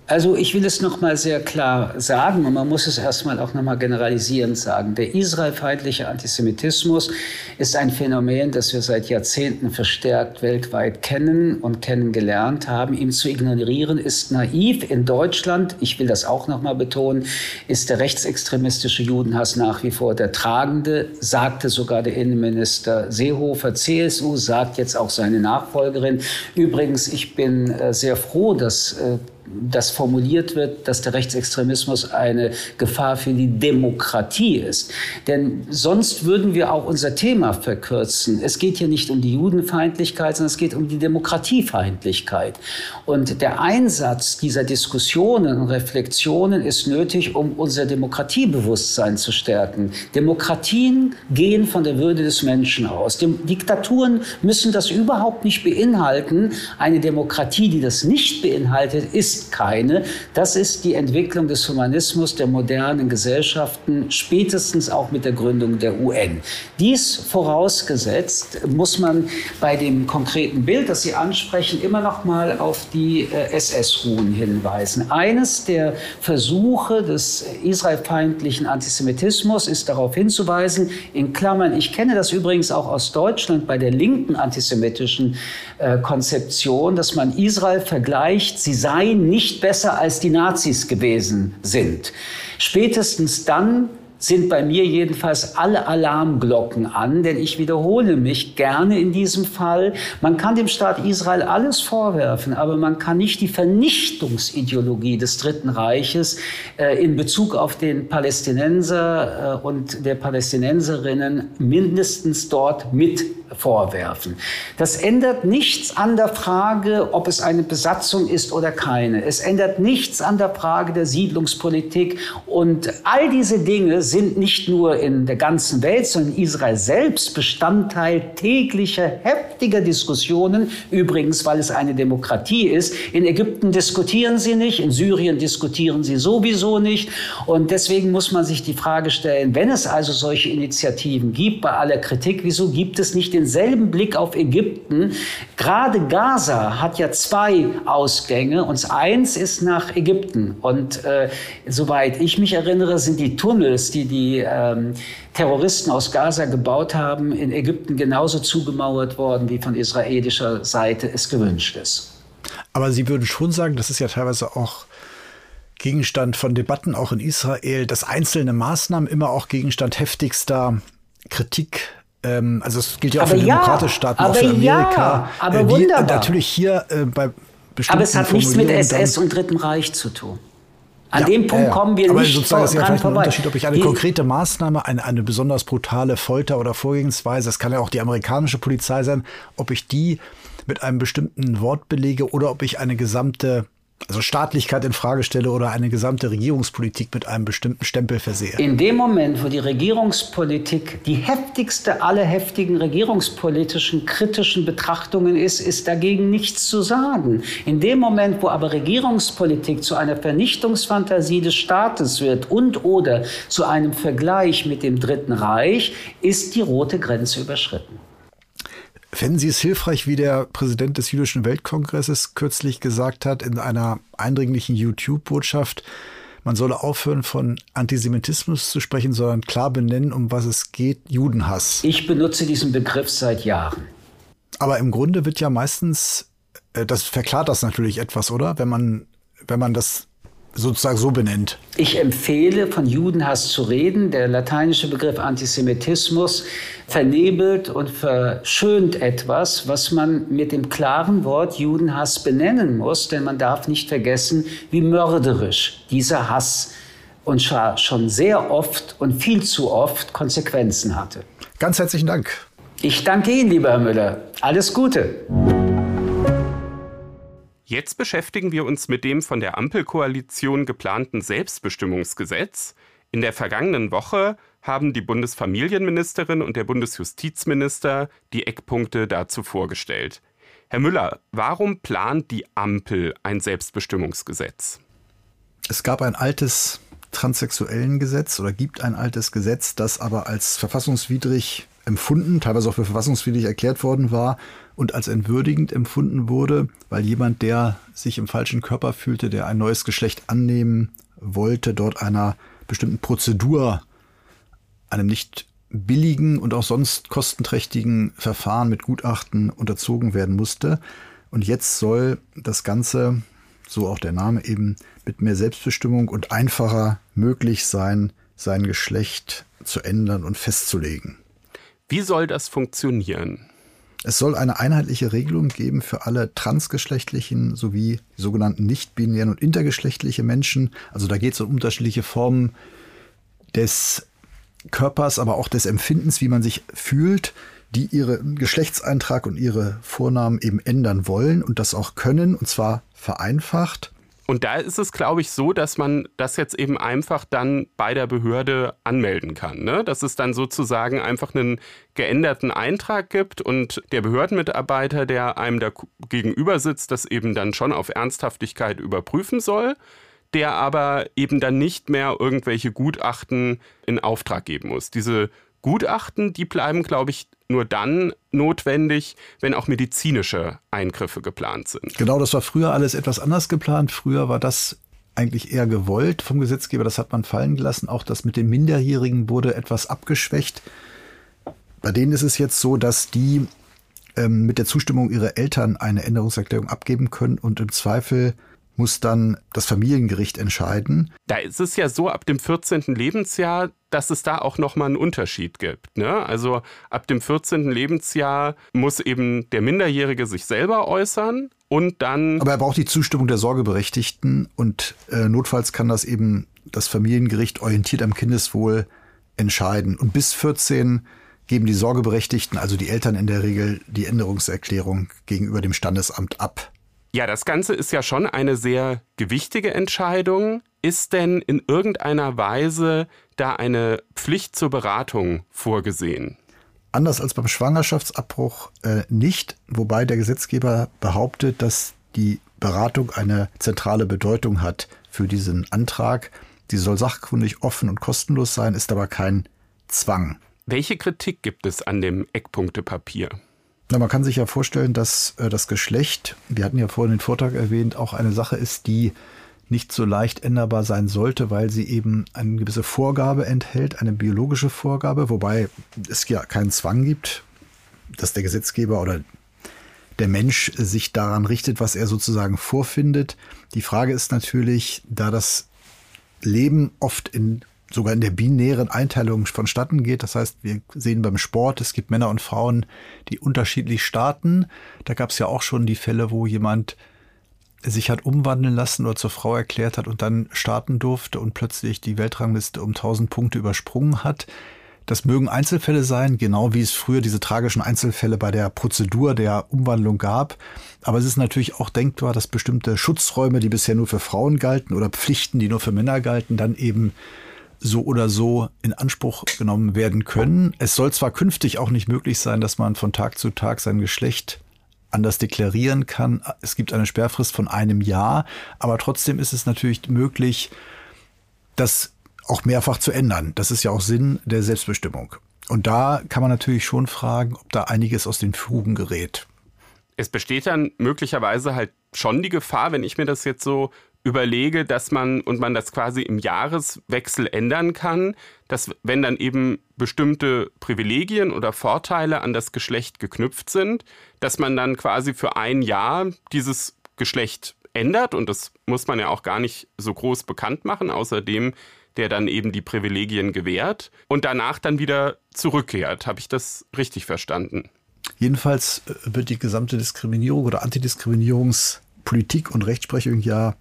S3: Also ich will es noch mal sehr klar sagen und man muss es erstmal auch noch mal generalisierend sagen. Der israelfeindliche Antisemitismus ist ein Phänomen, das wir seit Jahrzehnten verstärkt weltweit kennen und kennengelernt haben. Ihm zu ignorieren ist naiv. In Deutschland, ich will das auch noch mal betonen, ist der rechtsextremistische Judenhass nach wie vor der tragende, sagte sogar der Innenminister Seehofer. CSU sagt jetzt auch seine Nachfolgerin. Übrigens, ich bin äh, sehr froh, dass äh, das formuliert wird, dass der Rechtsextremismus eine Gefahr für die Demokratie ist. Denn sonst würden wir auch unser Thema verkürzen. Es geht hier nicht um die Judenfeindlichkeit, sondern es geht um die Demokratiefeindlichkeit. Und der Einsatz dieser Diskussionen und Reflexionen ist nötig, um unser Demokratiebewusstsein zu stärken. Demokratien gehen von der Würde des Menschen aus. Diktaturen müssen das überhaupt nicht beinhalten. Eine Demokratie, die das nicht beinhaltet, ist ist keine. Das ist die Entwicklung des Humanismus der modernen Gesellschaften, spätestens auch mit der Gründung der UN. Dies vorausgesetzt muss man bei dem konkreten Bild, das Sie ansprechen, immer noch mal auf die äh, SS-Ruhen hinweisen. Eines der Versuche des israelfeindlichen Antisemitismus ist darauf hinzuweisen, in Klammern, ich kenne das übrigens auch aus Deutschland bei der linken antisemitischen äh, Konzeption, dass man Israel vergleicht, sie seien nicht besser als die Nazis gewesen sind. Spätestens dann sind bei mir jedenfalls alle Alarmglocken an, denn ich wiederhole mich gerne in diesem Fall. Man kann dem Staat Israel alles vorwerfen, aber man kann nicht die Vernichtungsideologie des Dritten Reiches äh, in Bezug auf den Palästinenser äh, und der Palästinenserinnen mindestens dort mit vorwerfen. Das ändert nichts an der Frage, ob es eine Besatzung ist oder keine. Es ändert nichts an der Frage der Siedlungspolitik und all diese Dinge sind nicht nur in der ganzen Welt, sondern in Israel selbst Bestandteil täglicher heftiger Diskussionen. Übrigens, weil es eine Demokratie ist. In Ägypten diskutieren sie nicht, in Syrien diskutieren sie sowieso nicht. Und deswegen muss man sich die Frage stellen, wenn es also solche Initiativen gibt, bei aller Kritik, wieso gibt es nicht denselben Blick auf Ägypten? Gerade Gaza hat ja zwei Ausgänge und eins ist nach Ägypten. Und äh, soweit ich mich erinnere, sind die Tunnels, die die ähm, Terroristen aus Gaza gebaut haben, in Ägypten genauso zugemauert worden, wie von israelischer Seite es gewünscht ist.
S1: Aber Sie würden schon sagen, das ist ja teilweise auch Gegenstand von Debatten auch in Israel, dass einzelne Maßnahmen immer auch Gegenstand heftigster Kritik ähm, also es gilt ja auch aber für ja, demokratische Staaten, auch für Amerika. Ja,
S3: aber äh, wunderbar.
S1: Natürlich hier äh, bei bestimmten
S3: Aber es hat nichts mit SS und Dritten Reich zu tun. An ja, dem Punkt ja, kommen wir
S1: aber
S3: nicht
S1: sozusagen ist ja vielleicht ein Unterschied, ob ich eine konkrete Maßnahme, eine, eine besonders brutale Folter oder Vorgehensweise, es kann ja auch die amerikanische Polizei sein, ob ich die mit einem bestimmten Wort belege oder ob ich eine gesamte also Staatlichkeit in Frage stelle oder eine gesamte Regierungspolitik mit einem bestimmten Stempel versehe.
S3: In dem Moment, wo die Regierungspolitik die heftigste aller heftigen regierungspolitischen kritischen Betrachtungen ist, ist dagegen nichts zu sagen. In dem Moment, wo aber Regierungspolitik zu einer Vernichtungsfantasie des Staates wird und oder zu einem Vergleich mit dem Dritten Reich, ist die rote Grenze überschritten.
S1: Fänden Sie es hilfreich, wie der Präsident des Jüdischen Weltkongresses kürzlich gesagt hat in einer eindringlichen YouTube-Botschaft, man solle aufhören, von Antisemitismus zu sprechen, sondern klar benennen, um was es geht, Judenhass.
S3: Ich benutze diesen Begriff seit Jahren.
S1: Aber im Grunde wird ja meistens, äh, das verklart das natürlich etwas, oder? Wenn man, wenn man das sozusagen so benennt.
S3: Ich empfehle, von Judenhass zu reden. Der lateinische Begriff Antisemitismus vernebelt und verschönt etwas, was man mit dem klaren Wort Judenhass benennen muss, denn man darf nicht vergessen, wie mörderisch dieser Hass und schon sehr oft und viel zu oft Konsequenzen hatte.
S1: Ganz herzlichen Dank.
S3: Ich danke Ihnen, lieber Herr Müller. Alles Gute.
S2: Jetzt beschäftigen wir uns mit dem von der Ampelkoalition geplanten Selbstbestimmungsgesetz. In der vergangenen Woche haben die Bundesfamilienministerin und der Bundesjustizminister die Eckpunkte dazu vorgestellt. Herr Müller, warum plant die Ampel ein Selbstbestimmungsgesetz?
S1: Es gab ein altes transsexuellen Gesetz oder gibt ein altes Gesetz, das aber als verfassungswidrig empfunden, teilweise auch für verfassungswidrig erklärt worden war und als entwürdigend empfunden wurde, weil jemand, der sich im falschen Körper fühlte, der ein neues Geschlecht annehmen wollte, dort einer bestimmten Prozedur, einem nicht billigen und auch sonst kostenträchtigen Verfahren mit Gutachten unterzogen werden musste. Und jetzt soll das Ganze, so auch der Name eben, mit mehr Selbstbestimmung und einfacher möglich sein, sein Geschlecht zu ändern und festzulegen.
S2: Wie soll das funktionieren?
S1: Es soll eine einheitliche Regelung geben für alle transgeschlechtlichen sowie sogenannten nicht-binären und intergeschlechtliche Menschen. Also da geht es um unterschiedliche Formen des Körpers, aber auch des Empfindens, wie man sich fühlt, die ihren Geschlechtseintrag und ihre Vornamen eben ändern wollen und das auch können, und zwar vereinfacht.
S2: Und da ist es, glaube ich, so, dass man das jetzt eben einfach dann bei der Behörde anmelden kann. Ne? Dass es dann sozusagen einfach einen geänderten Eintrag gibt und der Behördenmitarbeiter, der einem da gegenüber sitzt, das eben dann schon auf Ernsthaftigkeit überprüfen soll, der aber eben dann nicht mehr irgendwelche Gutachten in Auftrag geben muss. Diese Gutachten, die bleiben, glaube ich, nur dann notwendig, wenn auch medizinische Eingriffe geplant sind.
S1: Genau, das war früher alles etwas anders geplant. Früher war das eigentlich eher gewollt vom Gesetzgeber. Das hat man fallen gelassen. Auch das mit den Minderjährigen wurde etwas abgeschwächt. Bei denen ist es jetzt so, dass die ähm, mit der Zustimmung ihrer Eltern eine Änderungserklärung abgeben können und im Zweifel muss dann das Familiengericht entscheiden.
S2: Da ist es ja so, ab dem 14. Lebensjahr, dass es da auch nochmal einen Unterschied gibt. Ne? Also ab dem 14. Lebensjahr muss eben der Minderjährige sich selber äußern und dann.
S1: Aber er braucht die Zustimmung der Sorgeberechtigten und äh, notfalls kann das eben das Familiengericht orientiert am Kindeswohl entscheiden. Und bis 14 geben die Sorgeberechtigten, also die Eltern in der Regel, die Änderungserklärung gegenüber dem Standesamt ab.
S2: Ja, das Ganze ist ja schon eine sehr gewichtige Entscheidung. Ist denn in irgendeiner Weise da eine Pflicht zur Beratung vorgesehen?
S1: Anders als beim Schwangerschaftsabbruch äh, nicht, wobei der Gesetzgeber behauptet, dass die Beratung eine zentrale Bedeutung hat für diesen Antrag. Sie soll sachkundig, offen und kostenlos sein, ist aber kein Zwang.
S2: Welche Kritik gibt es an dem Eckpunktepapier?
S1: Na, man kann sich ja vorstellen, dass äh, das Geschlecht, wir hatten ja vorhin den Vortrag erwähnt, auch eine Sache ist, die nicht so leicht änderbar sein sollte, weil sie eben eine gewisse Vorgabe enthält, eine biologische Vorgabe, wobei es ja keinen Zwang gibt, dass der Gesetzgeber oder der Mensch sich daran richtet, was er sozusagen vorfindet. Die Frage ist natürlich, da das Leben oft in sogar in der binären Einteilung vonstatten geht. Das heißt, wir sehen beim Sport, es gibt Männer und Frauen, die unterschiedlich starten. Da gab es ja auch schon die Fälle, wo jemand sich hat umwandeln lassen oder zur Frau erklärt hat und dann starten durfte und plötzlich die Weltrangliste um 1000 Punkte übersprungen hat. Das mögen Einzelfälle sein, genau wie es früher diese tragischen Einzelfälle bei der Prozedur der Umwandlung gab. Aber es ist natürlich auch denkbar, dass bestimmte Schutzräume, die bisher nur für Frauen galten oder Pflichten, die nur für Männer galten, dann eben so oder so in Anspruch genommen werden können. Es soll zwar künftig auch nicht möglich sein, dass man von Tag zu Tag sein Geschlecht anders deklarieren kann. Es gibt eine Sperrfrist von einem Jahr, aber trotzdem ist es natürlich möglich, das auch mehrfach zu ändern. Das ist ja auch Sinn der Selbstbestimmung. Und da kann man natürlich schon fragen, ob da einiges aus den Fugen gerät.
S2: Es besteht dann möglicherweise halt schon die Gefahr, wenn ich mir das jetzt so überlege, dass man und man das quasi im Jahreswechsel ändern kann, dass wenn dann eben bestimmte Privilegien oder Vorteile an das Geschlecht geknüpft sind, dass man dann quasi für ein Jahr dieses Geschlecht ändert und das muss man ja auch gar nicht so groß bekannt machen, außerdem der dann eben die Privilegien gewährt und danach dann wieder zurückkehrt. Habe ich das richtig verstanden?
S1: Jedenfalls äh, wird die gesamte Diskriminierung oder Antidiskriminierungspolitik und Rechtsprechung ja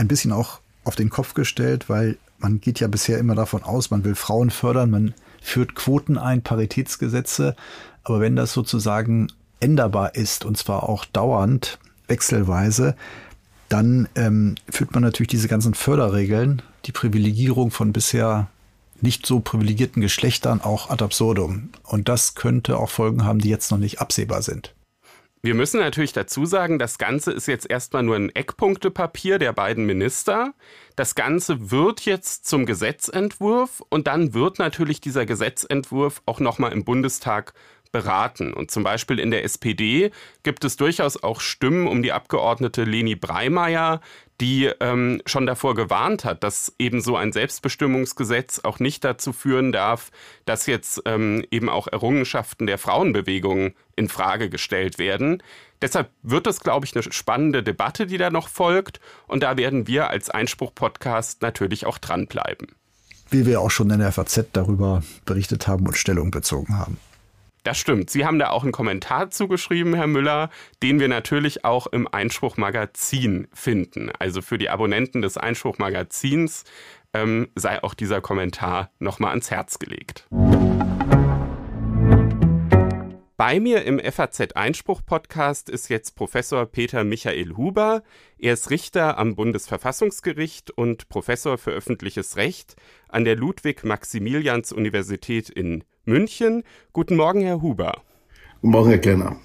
S1: ein bisschen auch auf den Kopf gestellt, weil man geht ja bisher immer davon aus, man will Frauen fördern, man führt Quoten ein, Paritätsgesetze, aber wenn das sozusagen änderbar ist und zwar auch dauernd, wechselweise, dann ähm, führt man natürlich diese ganzen Förderregeln, die Privilegierung von bisher nicht so privilegierten Geschlechtern auch ad absurdum. Und das könnte auch Folgen haben, die jetzt noch nicht absehbar sind.
S2: Wir müssen natürlich dazu sagen, das Ganze ist jetzt erstmal nur ein Eckpunktepapier der beiden Minister. Das Ganze wird jetzt zum Gesetzentwurf und dann wird natürlich dieser Gesetzentwurf auch nochmal im Bundestag beraten. Und zum Beispiel in der SPD gibt es durchaus auch Stimmen um die Abgeordnete Leni Breimeyer, die ähm, schon davor gewarnt hat, dass eben so ein Selbstbestimmungsgesetz auch nicht dazu führen darf, dass jetzt ähm, eben auch Errungenschaften der Frauenbewegung in Frage gestellt werden. Deshalb wird es, glaube ich, eine spannende Debatte, die da noch folgt. Und da werden wir als Einspruch-Podcast natürlich auch dranbleiben.
S1: Wie wir auch schon in der FAZ darüber berichtet haben und Stellung bezogen haben.
S2: Das stimmt. Sie haben da auch einen Kommentar zugeschrieben, Herr Müller, den wir natürlich auch im Einspruchmagazin finden. Also für die Abonnenten des Einspruchmagazins ähm, sei auch dieser Kommentar nochmal ans Herz gelegt. Bei mir im FAZ Einspruch Podcast ist jetzt Professor Peter Michael Huber. Er ist Richter am Bundesverfassungsgericht und Professor für öffentliches Recht an der Ludwig-Maximilians-Universität in München. Guten Morgen, Herr Huber.
S4: Guten Morgen, Herr Klenner.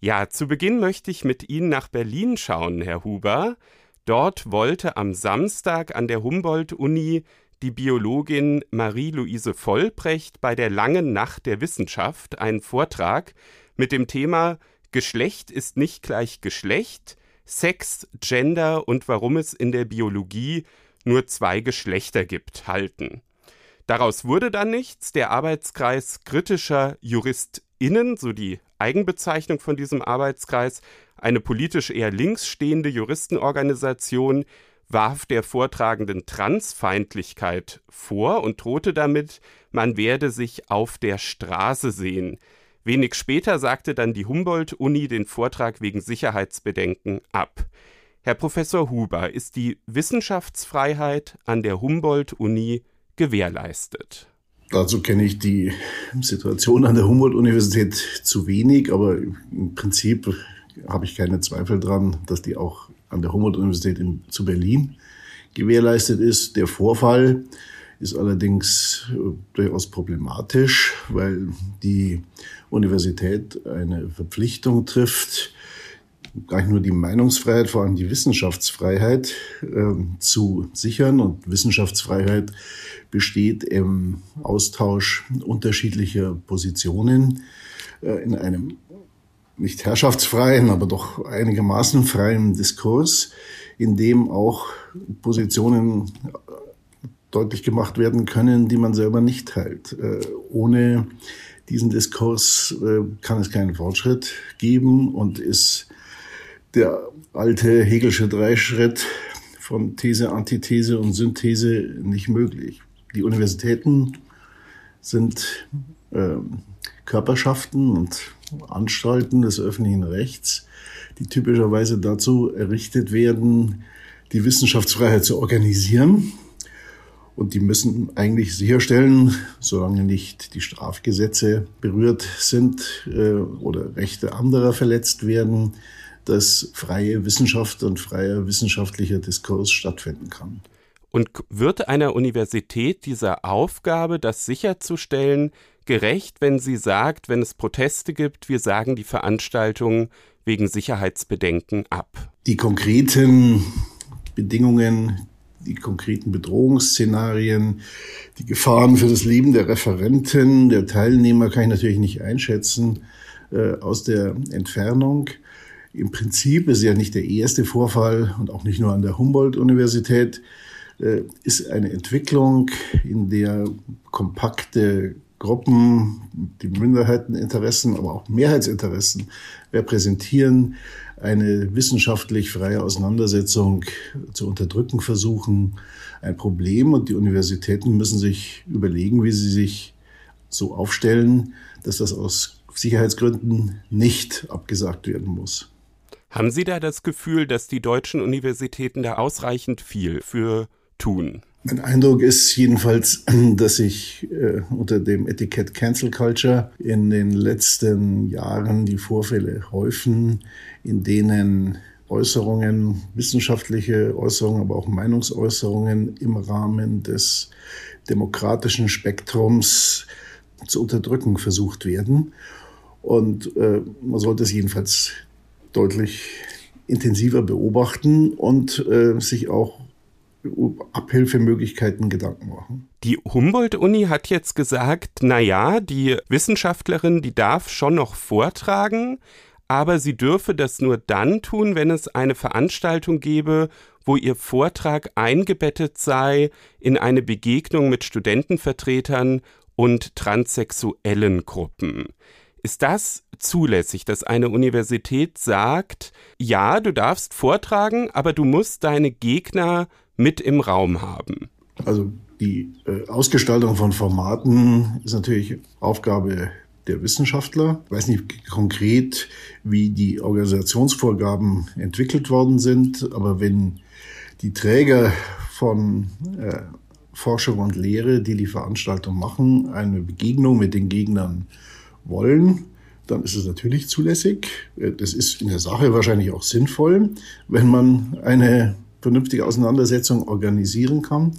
S2: Ja, zu Beginn möchte ich mit Ihnen nach Berlin schauen, Herr Huber. Dort wollte am Samstag an der Humboldt-Uni die Biologin Marie-Louise Vollbrecht bei der Langen Nacht der Wissenschaft einen Vortrag mit dem Thema Geschlecht ist nicht gleich Geschlecht, Sex, Gender und warum es in der Biologie nur zwei Geschlechter gibt, halten. Daraus wurde dann nichts. Der Arbeitskreis kritischer JuristInnen, so die Eigenbezeichnung von diesem Arbeitskreis, eine politisch eher links stehende Juristenorganisation, warf der Vortragenden Transfeindlichkeit vor und drohte damit, man werde sich auf der Straße sehen. Wenig später sagte dann die Humboldt-Uni den Vortrag wegen Sicherheitsbedenken ab. Herr Professor Huber, ist die Wissenschaftsfreiheit an der Humboldt-Uni gewährleistet?
S4: Dazu kenne ich die Situation an der Humboldt-Universität zu wenig, aber im Prinzip habe ich keine Zweifel dran, dass die auch an der Humboldt-Universität zu Berlin gewährleistet ist. Der Vorfall ist allerdings äh, durchaus problematisch, weil die Universität eine Verpflichtung trifft, gar nicht nur die Meinungsfreiheit, vor allem die Wissenschaftsfreiheit äh, zu sichern. Und Wissenschaftsfreiheit besteht im Austausch unterschiedlicher Positionen äh, in einem nicht herrschaftsfreien, aber doch einigermaßen freien Diskurs, in dem auch Positionen deutlich gemacht werden können, die man selber nicht teilt. Äh, ohne diesen Diskurs äh, kann es keinen Fortschritt geben und ist der alte Hegelsche Dreischritt von These, Antithese und Synthese nicht möglich. Die Universitäten sind äh, Körperschaften und Anstalten des öffentlichen Rechts, die typischerweise dazu errichtet werden, die Wissenschaftsfreiheit zu organisieren. Und die müssen eigentlich sicherstellen, solange nicht die Strafgesetze berührt sind äh, oder Rechte anderer verletzt werden, dass freie Wissenschaft und freier wissenschaftlicher Diskurs stattfinden kann.
S2: Und wird einer Universität dieser Aufgabe, das sicherzustellen, gerecht, wenn sie sagt, wenn es Proteste gibt, wir sagen die Veranstaltung wegen Sicherheitsbedenken ab?
S4: Die konkreten Bedingungen, die konkreten Bedrohungsszenarien, die Gefahren für das Leben der Referenten, der Teilnehmer kann ich natürlich nicht einschätzen äh, aus der Entfernung. Im Prinzip ist ja nicht der erste Vorfall und auch nicht nur an der Humboldt-Universität, äh, ist eine Entwicklung, in der kompakte Gruppen, die Minderheiteninteressen, aber auch Mehrheitsinteressen repräsentieren, eine wissenschaftlich freie Auseinandersetzung zu unterdrücken versuchen, ein Problem. Und die Universitäten müssen sich überlegen, wie sie sich so aufstellen, dass das aus Sicherheitsgründen nicht abgesagt werden muss.
S2: Haben Sie da das Gefühl, dass die deutschen Universitäten da ausreichend viel für tun?
S4: Mein Eindruck ist jedenfalls, (clears throat) dass sich äh, unter dem Etikett Cancel Culture in den letzten Jahren die Vorfälle häufen, in denen Äußerungen, wissenschaftliche Äußerungen, aber auch Meinungsäußerungen im Rahmen des demokratischen Spektrums zu unterdrücken versucht werden. Und äh, man sollte es jedenfalls deutlich intensiver beobachten und äh, sich auch Abhilfemöglichkeiten Gedanken machen.
S2: Die Humboldt-Uni hat jetzt gesagt, na ja, die Wissenschaftlerin, die darf schon noch vortragen, aber sie dürfe das nur dann tun, wenn es eine Veranstaltung gäbe, wo ihr Vortrag eingebettet sei in eine Begegnung mit Studentenvertretern und transsexuellen Gruppen. Ist das zulässig, dass eine Universität sagt, ja, du darfst vortragen, aber du musst deine Gegner mit im Raum haben?
S4: Also die äh, Ausgestaltung von Formaten ist natürlich Aufgabe der Wissenschaftler. Ich weiß nicht konkret, wie die Organisationsvorgaben entwickelt worden sind, aber wenn die Träger von äh, Forschung und Lehre, die die Veranstaltung machen, eine Begegnung mit den Gegnern wollen, dann ist es natürlich zulässig. Äh, das ist in der Sache wahrscheinlich auch sinnvoll, wenn man eine vernünftige Auseinandersetzung organisieren kann.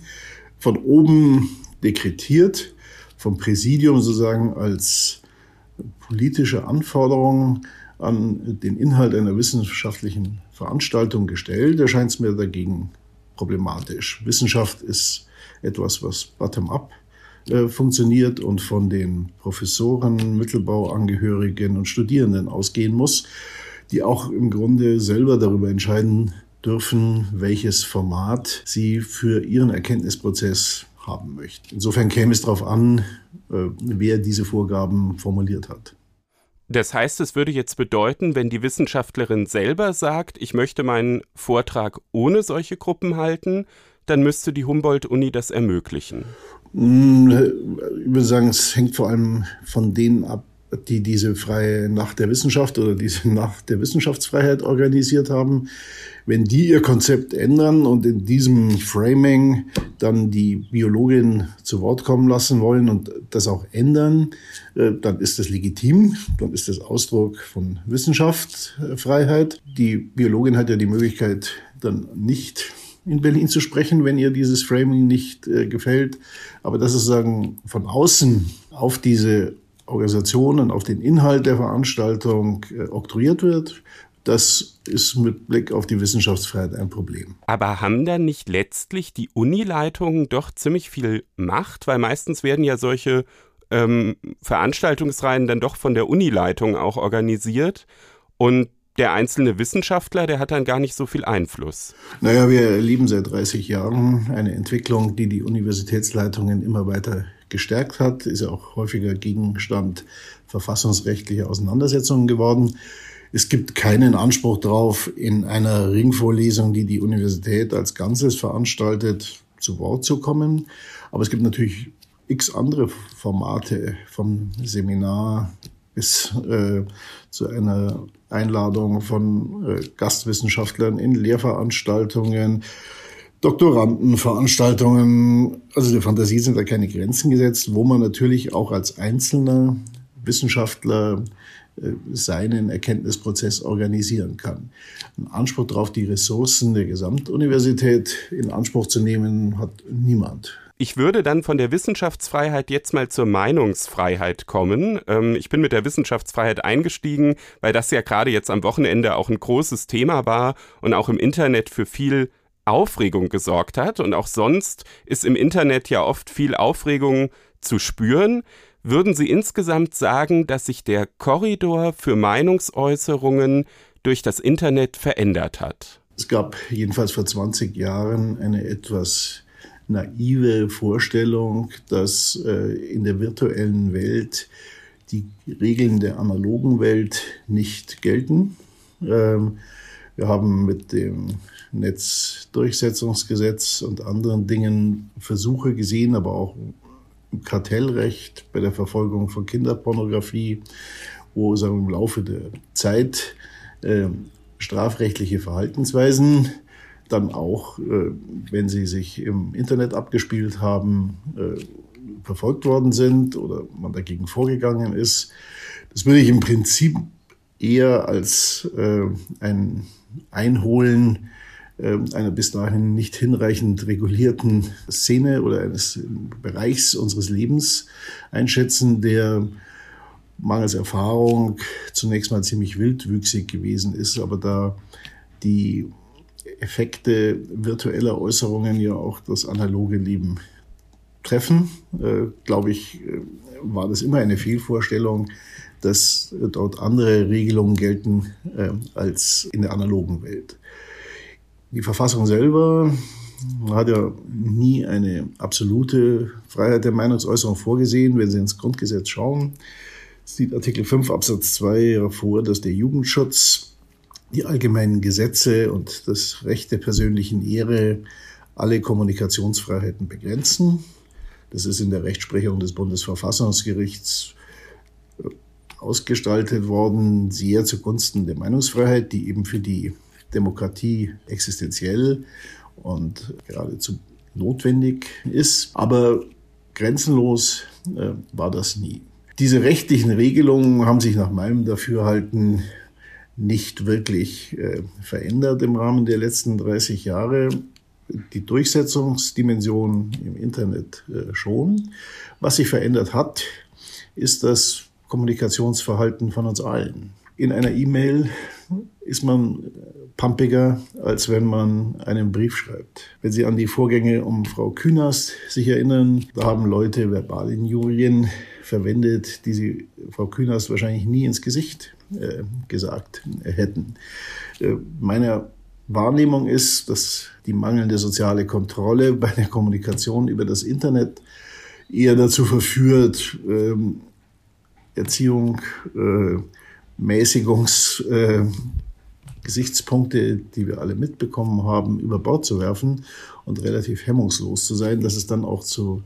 S4: Von oben dekretiert, vom Präsidium sozusagen als politische Anforderung an den Inhalt einer wissenschaftlichen Veranstaltung gestellt, erscheint es mir dagegen problematisch. Wissenschaft ist etwas, was bottom-up äh, funktioniert und von den Professoren, Mittelbauangehörigen und Studierenden ausgehen muss, die auch im Grunde selber darüber entscheiden dürfen, welches Format sie für ihren Erkenntnisprozess haben möchten. Insofern käme es darauf an, äh, wer diese Vorgaben formuliert hat.
S2: Das heißt, es würde jetzt bedeuten, wenn die Wissenschaftlerin selber sagt, ich möchte meinen Vortrag ohne solche Gruppen halten, dann müsste die Humboldt-Uni das ermöglichen.
S4: Hm, ich würde sagen, es hängt vor allem von denen ab, die diese freie Nacht der Wissenschaft oder diese (laughs) Nacht der Wissenschaftsfreiheit organisiert haben. Wenn die ihr Konzept ändern und in diesem Framing dann die Biologin zu Wort kommen lassen wollen und das auch ändern, äh, dann ist das legitim, dann ist das Ausdruck von Wissenschaftsfreiheit. Die Biologin hat ja die Möglichkeit, dann nicht in Berlin zu sprechen, wenn ihr dieses Framing nicht äh, gefällt. Aber dass es sagen von außen auf diese Organisationen, auf den Inhalt der Veranstaltung äh, oktroyiert wird, das ist mit Blick auf die Wissenschaftsfreiheit ein Problem.
S2: Aber haben dann nicht letztlich die Unileitungen doch ziemlich viel Macht? Weil meistens werden ja solche ähm, Veranstaltungsreihen dann doch von der Unileitung auch organisiert. Und der einzelne Wissenschaftler, der hat dann gar nicht so viel Einfluss.
S4: Naja, wir erleben seit 30 Jahren eine Entwicklung, die die Universitätsleitungen immer weiter gestärkt hat, ist ja auch häufiger Gegenstand verfassungsrechtlicher Auseinandersetzungen geworden. Es gibt keinen Anspruch darauf, in einer Ringvorlesung, die die Universität als Ganzes veranstaltet, zu Wort zu kommen. Aber es gibt natürlich x andere Formate, vom Seminar bis äh, zu einer Einladung von äh, Gastwissenschaftlern in Lehrveranstaltungen, Doktorandenveranstaltungen. Also der Fantasie sind da keine Grenzen gesetzt, wo man natürlich auch als einzelner Wissenschaftler äh, seinen Erkenntnisprozess organisieren kann. Ein Anspruch darauf, die Ressourcen der Gesamtuniversität in Anspruch zu nehmen, hat niemand.
S2: Ich würde dann von der Wissenschaftsfreiheit jetzt mal zur Meinungsfreiheit kommen. Ähm, ich bin mit der Wissenschaftsfreiheit eingestiegen, weil das ja gerade jetzt am Wochenende auch ein großes Thema war und auch im Internet für viel Aufregung gesorgt hat. Und auch sonst ist im Internet ja oft viel Aufregung zu spüren. Würden Sie insgesamt sagen, dass sich der Korridor für Meinungsäußerungen durch das Internet verändert hat?
S4: Es gab jedenfalls vor 20 Jahren eine etwas naive Vorstellung, dass äh, in der virtuellen Welt die Regeln der analogen Welt nicht gelten. Ähm, wir haben mit dem Netzdurchsetzungsgesetz und anderen Dingen Versuche gesehen, aber auch im Kartellrecht bei der Verfolgung von Kinderpornografie, wo sagen, im Laufe der Zeit äh, strafrechtliche Verhaltensweisen dann auch, äh, wenn sie sich im Internet abgespielt haben, äh, verfolgt worden sind oder man dagegen vorgegangen ist. Das würde ich im Prinzip eher als äh, ein Einholen einer bis dahin nicht hinreichend regulierten Szene oder eines Bereichs unseres Lebens einschätzen, der mangels Erfahrung zunächst mal ziemlich wildwüchsig gewesen ist, aber da die Effekte virtueller Äußerungen ja auch das analoge Leben treffen, äh, glaube ich, äh, war das immer eine Fehlvorstellung, dass dort andere Regelungen gelten äh, als in der analogen Welt. Die Verfassung selber hat ja nie eine absolute Freiheit der Meinungsäußerung vorgesehen. Wenn Sie ins Grundgesetz schauen, sieht Artikel 5 Absatz 2 vor, dass der Jugendschutz die allgemeinen Gesetze und das Recht der persönlichen Ehre alle Kommunikationsfreiheiten begrenzen. Das ist in der Rechtsprechung des Bundesverfassungsgerichts äh, ausgestaltet worden, sehr zugunsten der Meinungsfreiheit, die eben für die Demokratie existenziell und geradezu notwendig ist. Aber grenzenlos äh, war das nie. Diese rechtlichen Regelungen haben sich nach meinem Dafürhalten nicht wirklich äh, verändert im Rahmen der letzten 30 Jahre. Die Durchsetzungsdimension im Internet äh, schon. Was sich verändert hat, ist das Kommunikationsverhalten von uns allen. In einer E-Mail ist man pumpiger, als wenn man einen Brief schreibt. Wenn Sie an die Vorgänge um Frau Künast sich erinnern, da haben Leute Verbalinjurien verwendet, die sie Frau Künast wahrscheinlich nie ins Gesicht äh, gesagt hätten. Äh, meine Wahrnehmung ist, dass die mangelnde soziale Kontrolle bei der Kommunikation über das Internet eher dazu verführt, ähm, Erziehung, äh, Mäßigungs, Gesichtspunkte, die wir alle mitbekommen haben, über Bord zu werfen und relativ hemmungslos zu sein, dass es dann auch zu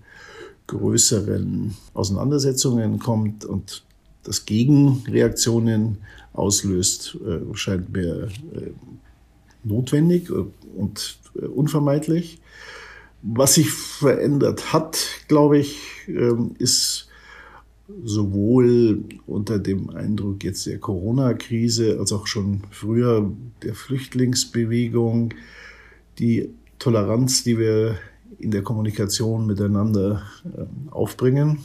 S4: größeren Auseinandersetzungen kommt und das Gegenreaktionen auslöst, äh, scheint mir äh, notwendig und äh, unvermeidlich. Was sich verändert hat, glaube ich, ähm, ist sowohl unter dem Eindruck jetzt der Corona-Krise als auch schon früher der Flüchtlingsbewegung die Toleranz, die wir in der Kommunikation miteinander ähm, aufbringen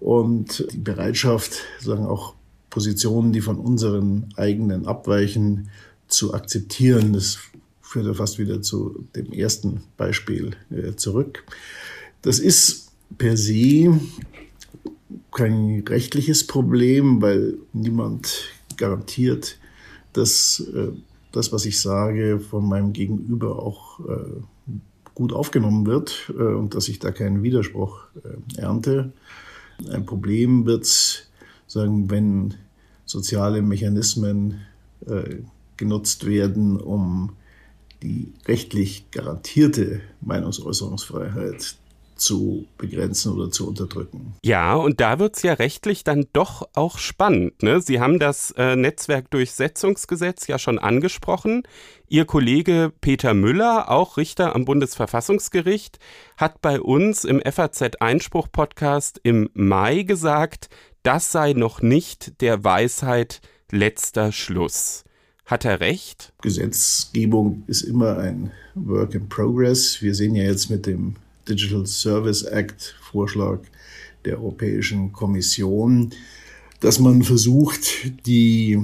S4: und die Bereitschaft, sagen auch Positionen, die von unseren eigenen abweichen, zu akzeptieren. Das führt fast wieder zu dem ersten Beispiel äh, zurück. Das ist per se kein rechtliches Problem, weil niemand garantiert, dass äh, das, was ich sage, von meinem Gegenüber auch äh, gut aufgenommen wird und dass ich da keinen Widerspruch ernte. Ein Problem wird sagen, wenn soziale Mechanismen äh, genutzt werden, um die rechtlich garantierte Meinungsäußerungsfreiheit zu begrenzen oder zu unterdrücken.
S2: Ja, und da wird es ja rechtlich dann doch auch spannend. Ne? Sie haben das äh, Netzwerkdurchsetzungsgesetz ja schon angesprochen. Ihr Kollege Peter Müller, auch Richter am Bundesverfassungsgericht, hat bei uns im FAZ-Einspruch-Podcast im Mai gesagt, das sei noch nicht der Weisheit letzter Schluss. Hat er recht?
S4: Gesetzgebung ist immer ein Work in Progress. Wir sehen ja jetzt mit dem Digital Service Act Vorschlag der Europäischen Kommission, dass man versucht, die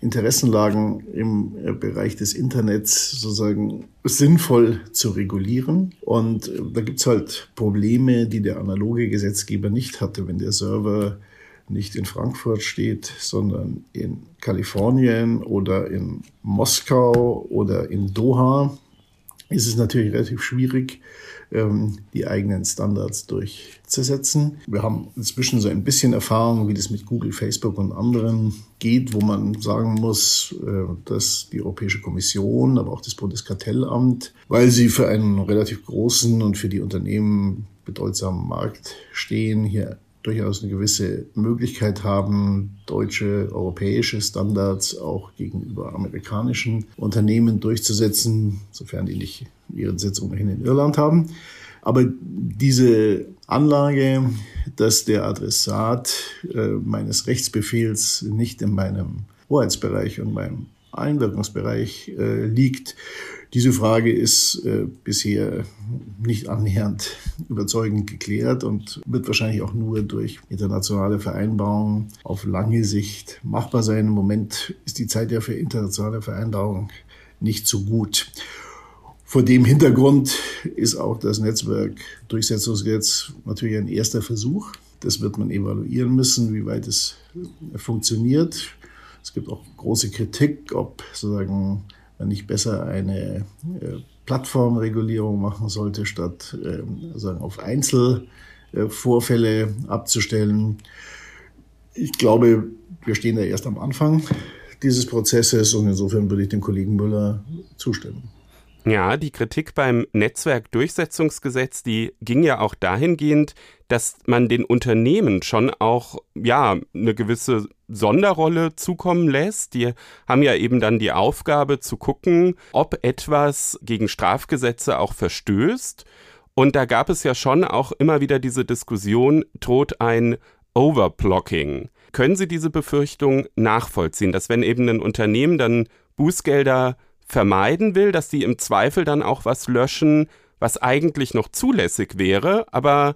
S4: Interessenlagen im Bereich des Internets sozusagen sinnvoll zu regulieren. Und da gibt es halt Probleme, die der analoge Gesetzgeber nicht hatte, wenn der Server nicht in Frankfurt steht, sondern in Kalifornien oder in Moskau oder in Doha, ist es natürlich relativ schwierig, ähm, die eigenen Standards durchzusetzen. Wir haben inzwischen so ein bisschen Erfahrung, wie das mit Google, Facebook und anderen geht, wo man sagen muss, äh, dass die Europäische Kommission, aber auch das Bundeskartellamt, weil sie für einen relativ großen und für die Unternehmen bedeutsamen Markt stehen, hier durchaus eine gewisse Möglichkeit haben, deutsche, europäische Standards auch gegenüber amerikanischen Unternehmen durchzusetzen, sofern die nicht ihren Sitz ohnehin in Irland haben. Aber diese Anlage, dass der Adressat äh, meines Rechtsbefehls nicht in meinem Hoheitsbereich und meinem Einwirkungsbereich äh, liegt, diese Frage ist äh, bisher nicht annähernd (laughs) überzeugend geklärt und wird wahrscheinlich auch nur durch internationale Vereinbarungen auf lange Sicht machbar sein. Im Moment ist die Zeit ja für internationale Vereinbarungen nicht so gut. Vor dem Hintergrund ist auch das Netzwerkdurchsetzungsgesetz natürlich ein erster Versuch. Das wird man evaluieren müssen, wie weit es funktioniert. Es gibt auch große Kritik, ob sozusagen man nicht besser eine äh, Plattformregulierung machen sollte, statt äh, sagen, auf Einzelvorfälle abzustellen. Ich glaube, wir stehen da erst am Anfang dieses Prozesses und insofern würde ich dem Kollegen Müller zustimmen.
S2: Ja, die Kritik beim Netzwerkdurchsetzungsgesetz, die ging ja auch dahingehend, dass man den Unternehmen schon auch ja eine gewisse Sonderrolle zukommen lässt. Die haben ja eben dann die Aufgabe zu gucken, ob etwas gegen Strafgesetze auch verstößt. Und da gab es ja schon auch immer wieder diese Diskussion, droht ein Overblocking. Können Sie diese Befürchtung nachvollziehen, dass wenn eben ein Unternehmen dann Bußgelder vermeiden will, dass die im Zweifel dann auch was löschen, was eigentlich noch zulässig wäre, aber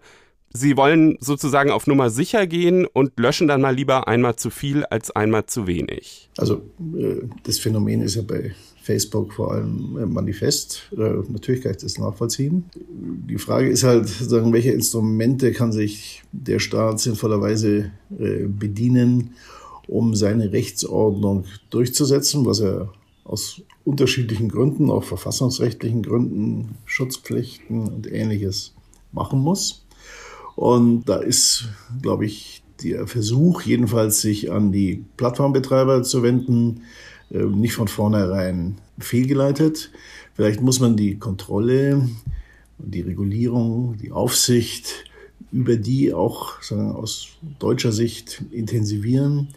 S2: sie wollen sozusagen auf Nummer sicher gehen und löschen dann mal lieber einmal zu viel als einmal zu wenig.
S4: Also äh, das Phänomen ist ja bei Facebook vor allem äh, manifest. Äh, natürlich kann ich das nachvollziehen. Die Frage ist halt, sagen, welche Instrumente kann sich der Staat sinnvollerweise bedienen, um seine Rechtsordnung durchzusetzen, was er aus unterschiedlichen Gründen, auch verfassungsrechtlichen Gründen, Schutzpflichten und ähnliches machen muss. Und da ist, glaube ich, der Versuch, jedenfalls sich an die Plattformbetreiber zu wenden, äh, nicht von vornherein fehlgeleitet. Vielleicht muss man die Kontrolle, die Regulierung, die Aufsicht über die auch sagen, aus deutscher Sicht intensivieren,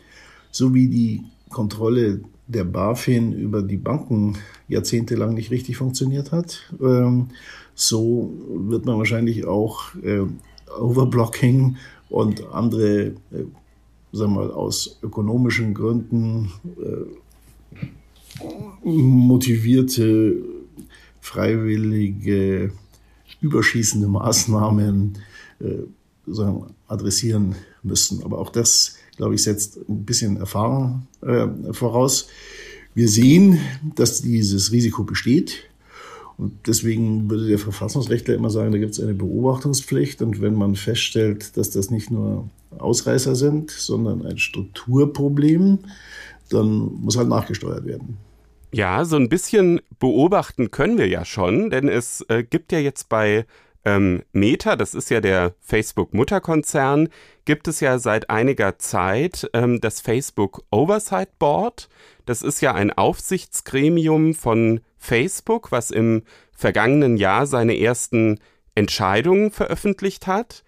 S4: sowie die Kontrolle der BaFin über die Banken jahrzehntelang nicht richtig funktioniert hat. Ähm, so wird man wahrscheinlich auch äh, Overblocking und andere, äh, sagen wir mal, aus ökonomischen Gründen äh, motivierte, freiwillige, überschießende Maßnahmen sagen, adressieren müssen. Aber auch das glaube ich, setzt ein bisschen Erfahrung äh, voraus. Wir sehen, dass dieses Risiko besteht. Und deswegen würde der Verfassungsrechtler immer sagen, da gibt es eine Beobachtungspflicht. Und wenn man feststellt, dass das nicht nur Ausreißer sind, sondern ein Strukturproblem, dann muss halt nachgesteuert werden.
S2: Ja, so ein bisschen beobachten können wir ja schon, denn es äh, gibt ja jetzt bei ähm, Meta, das ist ja der Facebook-Mutterkonzern, gibt es ja seit einiger Zeit ähm, das Facebook Oversight Board. Das ist ja ein Aufsichtsgremium von Facebook, was im vergangenen Jahr seine ersten Entscheidungen veröffentlicht hat.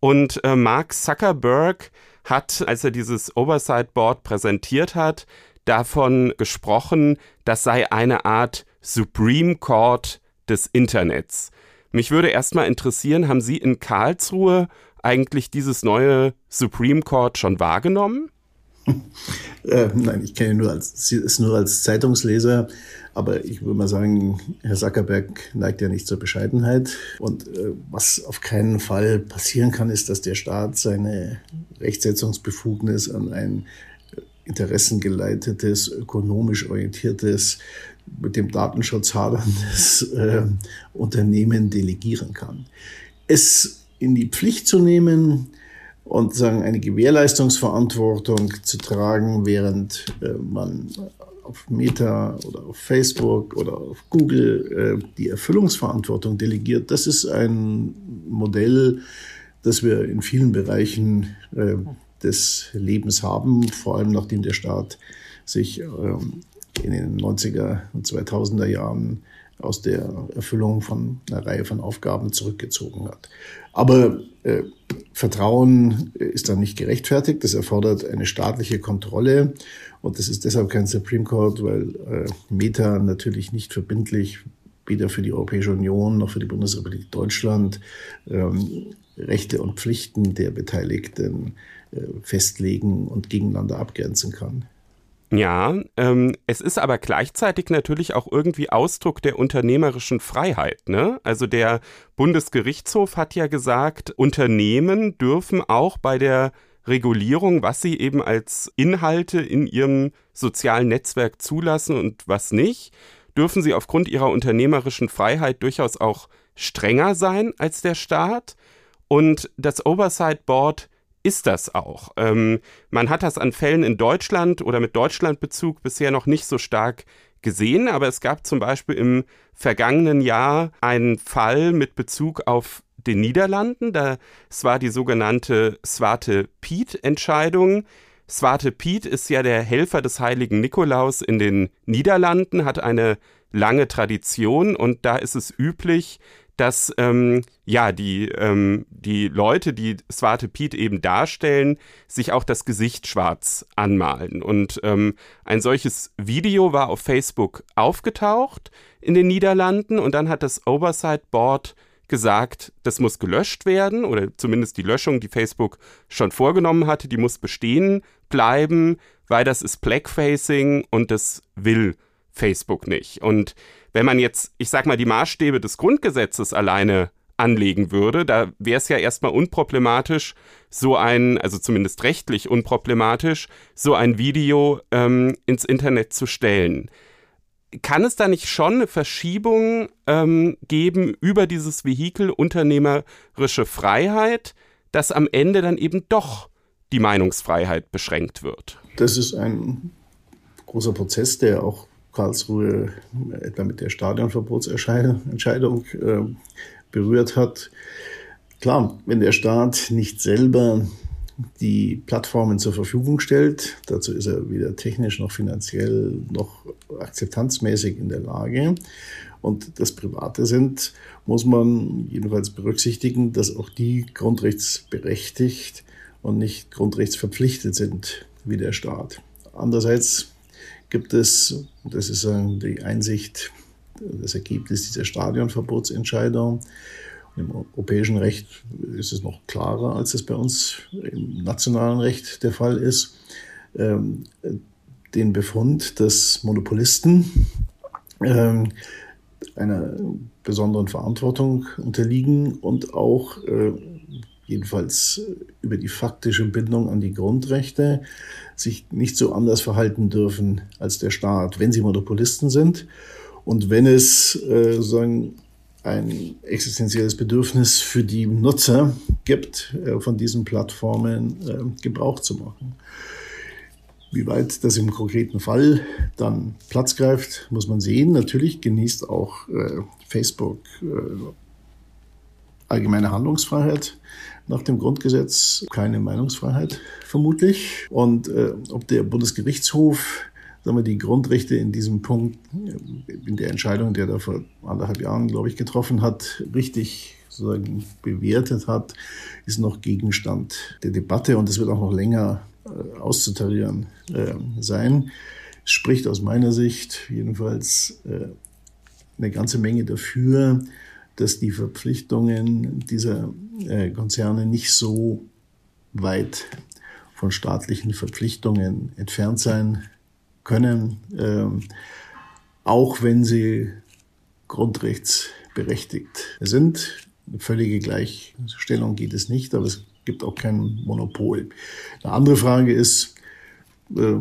S2: Und äh, Mark Zuckerberg hat, als er dieses Oversight Board präsentiert hat, davon gesprochen, das sei eine Art Supreme Court des Internets. Mich würde erstmal interessieren, haben Sie in Karlsruhe eigentlich dieses neue Supreme Court schon wahrgenommen? (laughs)
S4: Äh, nein, ich kenne nur als, es nur als Zeitungsleser. Aber ich würde mal sagen, Herr Zuckerberg neigt ja nicht zur Bescheidenheit. Und äh, was auf keinen Fall passieren kann, ist, dass der Staat seine Rechtsetzungsbefugnis an ein interessengeleitetes, ökonomisch orientiertes mit dem Datenschutz haderndes (laughs) äh, Unternehmen delegieren kann. Es in die Pflicht zu nehmen und sagen eine Gewährleistungsverantwortung zu tragen, während äh, man auf Meta oder auf Facebook oder auf Google äh, die Erfüllungsverantwortung delegiert, das ist ein Modell, das wir in vielen Bereichen äh, des Lebens haben, vor allem nachdem der Staat sich ähm, in den 90er und 2000er Jahren aus der Erfüllung von einer Reihe von Aufgaben zurückgezogen hat. Aber äh, Vertrauen ist dann nicht gerechtfertigt. Das erfordert eine staatliche Kontrolle. Und das ist deshalb kein Supreme Court, weil äh, Meta natürlich nicht verbindlich weder für die Europäische Union noch für die Bundesrepublik Deutschland ähm, Rechte und Pflichten der Beteiligten äh, festlegen und gegeneinander abgrenzen kann.
S2: Ja, ähm, es ist aber gleichzeitig natürlich auch irgendwie Ausdruck der unternehmerischen Freiheit. Ne? Also der Bundesgerichtshof hat ja gesagt, Unternehmen dürfen auch bei der Regulierung, was sie eben als Inhalte in ihrem sozialen Netzwerk zulassen und was nicht, dürfen sie aufgrund ihrer unternehmerischen Freiheit durchaus auch strenger sein als der Staat. Und das Oversight Board ist das auch. Ähm, man hat das an Fällen in Deutschland oder mit Deutschlandbezug bisher noch nicht so stark gesehen, aber es gab zum Beispiel im vergangenen Jahr einen Fall mit Bezug auf den Niederlanden. Das war die sogenannte Swarte Piet-Entscheidung. Swarte Piet ist ja der Helfer des heiligen Nikolaus in den Niederlanden, hat eine lange Tradition und da ist es üblich, dass ähm, ja die, ähm, die Leute, die Swarte Piet eben darstellen, sich auch das Gesicht schwarz anmalen. Und ähm, ein solches Video war auf Facebook aufgetaucht in den Niederlanden und dann hat das Oversight Board gesagt, das muss gelöscht werden oder zumindest die Löschung, die Facebook schon vorgenommen hatte, die muss bestehen bleiben, weil das ist Blackfacing und das will Facebook nicht. Und wenn man jetzt, ich sag mal, die Maßstäbe des Grundgesetzes alleine anlegen würde, da wäre es ja erstmal unproblematisch, so ein, also zumindest rechtlich unproblematisch, so ein Video ähm, ins Internet zu stellen. Kann es da nicht schon eine Verschiebung ähm, geben über dieses Vehikel unternehmerische Freiheit, dass am Ende dann eben doch die Meinungsfreiheit beschränkt wird?
S4: Das ist ein großer Prozess, der auch Karlsruhe etwa mit der Stadionverbotsentscheidung äh, berührt hat. Klar, wenn der Staat nicht selber die Plattformen zur Verfügung stellt, dazu ist er weder technisch noch finanziell noch akzeptanzmäßig in der Lage, und das Private sind, muss man jedenfalls berücksichtigen, dass auch die grundrechtsberechtigt und nicht grundrechtsverpflichtet sind wie der Staat. Andererseits gibt es, das ist die Einsicht, das Ergebnis dieser Stadionverbotsentscheidung. Im europäischen Recht ist es noch klarer, als es bei uns im nationalen Recht der Fall ist. Ähm, den Befund, dass Monopolisten ähm, einer besonderen Verantwortung unterliegen und auch äh, jedenfalls über die faktische Bindung an die Grundrechte sich nicht so anders verhalten dürfen als der Staat, wenn sie Monopolisten sind und wenn es äh, sozusagen ein existenzielles Bedürfnis für die Nutzer gibt, äh, von diesen Plattformen äh, Gebrauch zu machen. Wie weit das im konkreten Fall dann Platz greift, muss man sehen. Natürlich genießt auch äh, Facebook äh, allgemeine Handlungsfreiheit nach dem Grundgesetz, keine Meinungsfreiheit vermutlich. Und äh, ob der Bundesgerichtshof sagen wir, die Grundrechte in diesem Punkt, in der Entscheidung, der da vor anderthalb Jahren, glaube ich, getroffen hat, richtig sozusagen bewertet hat, ist noch Gegenstand der Debatte und es wird auch noch länger äh, auszutarieren äh, sein. Spricht aus meiner Sicht jedenfalls äh, eine ganze Menge dafür, dass die Verpflichtungen dieser äh, Konzerne nicht so weit von staatlichen Verpflichtungen entfernt sein können, ähm, auch wenn sie grundrechtsberechtigt sind. Eine völlige Gleichstellung geht es nicht, aber es gibt auch kein Monopol. Eine andere Frage ist, äh,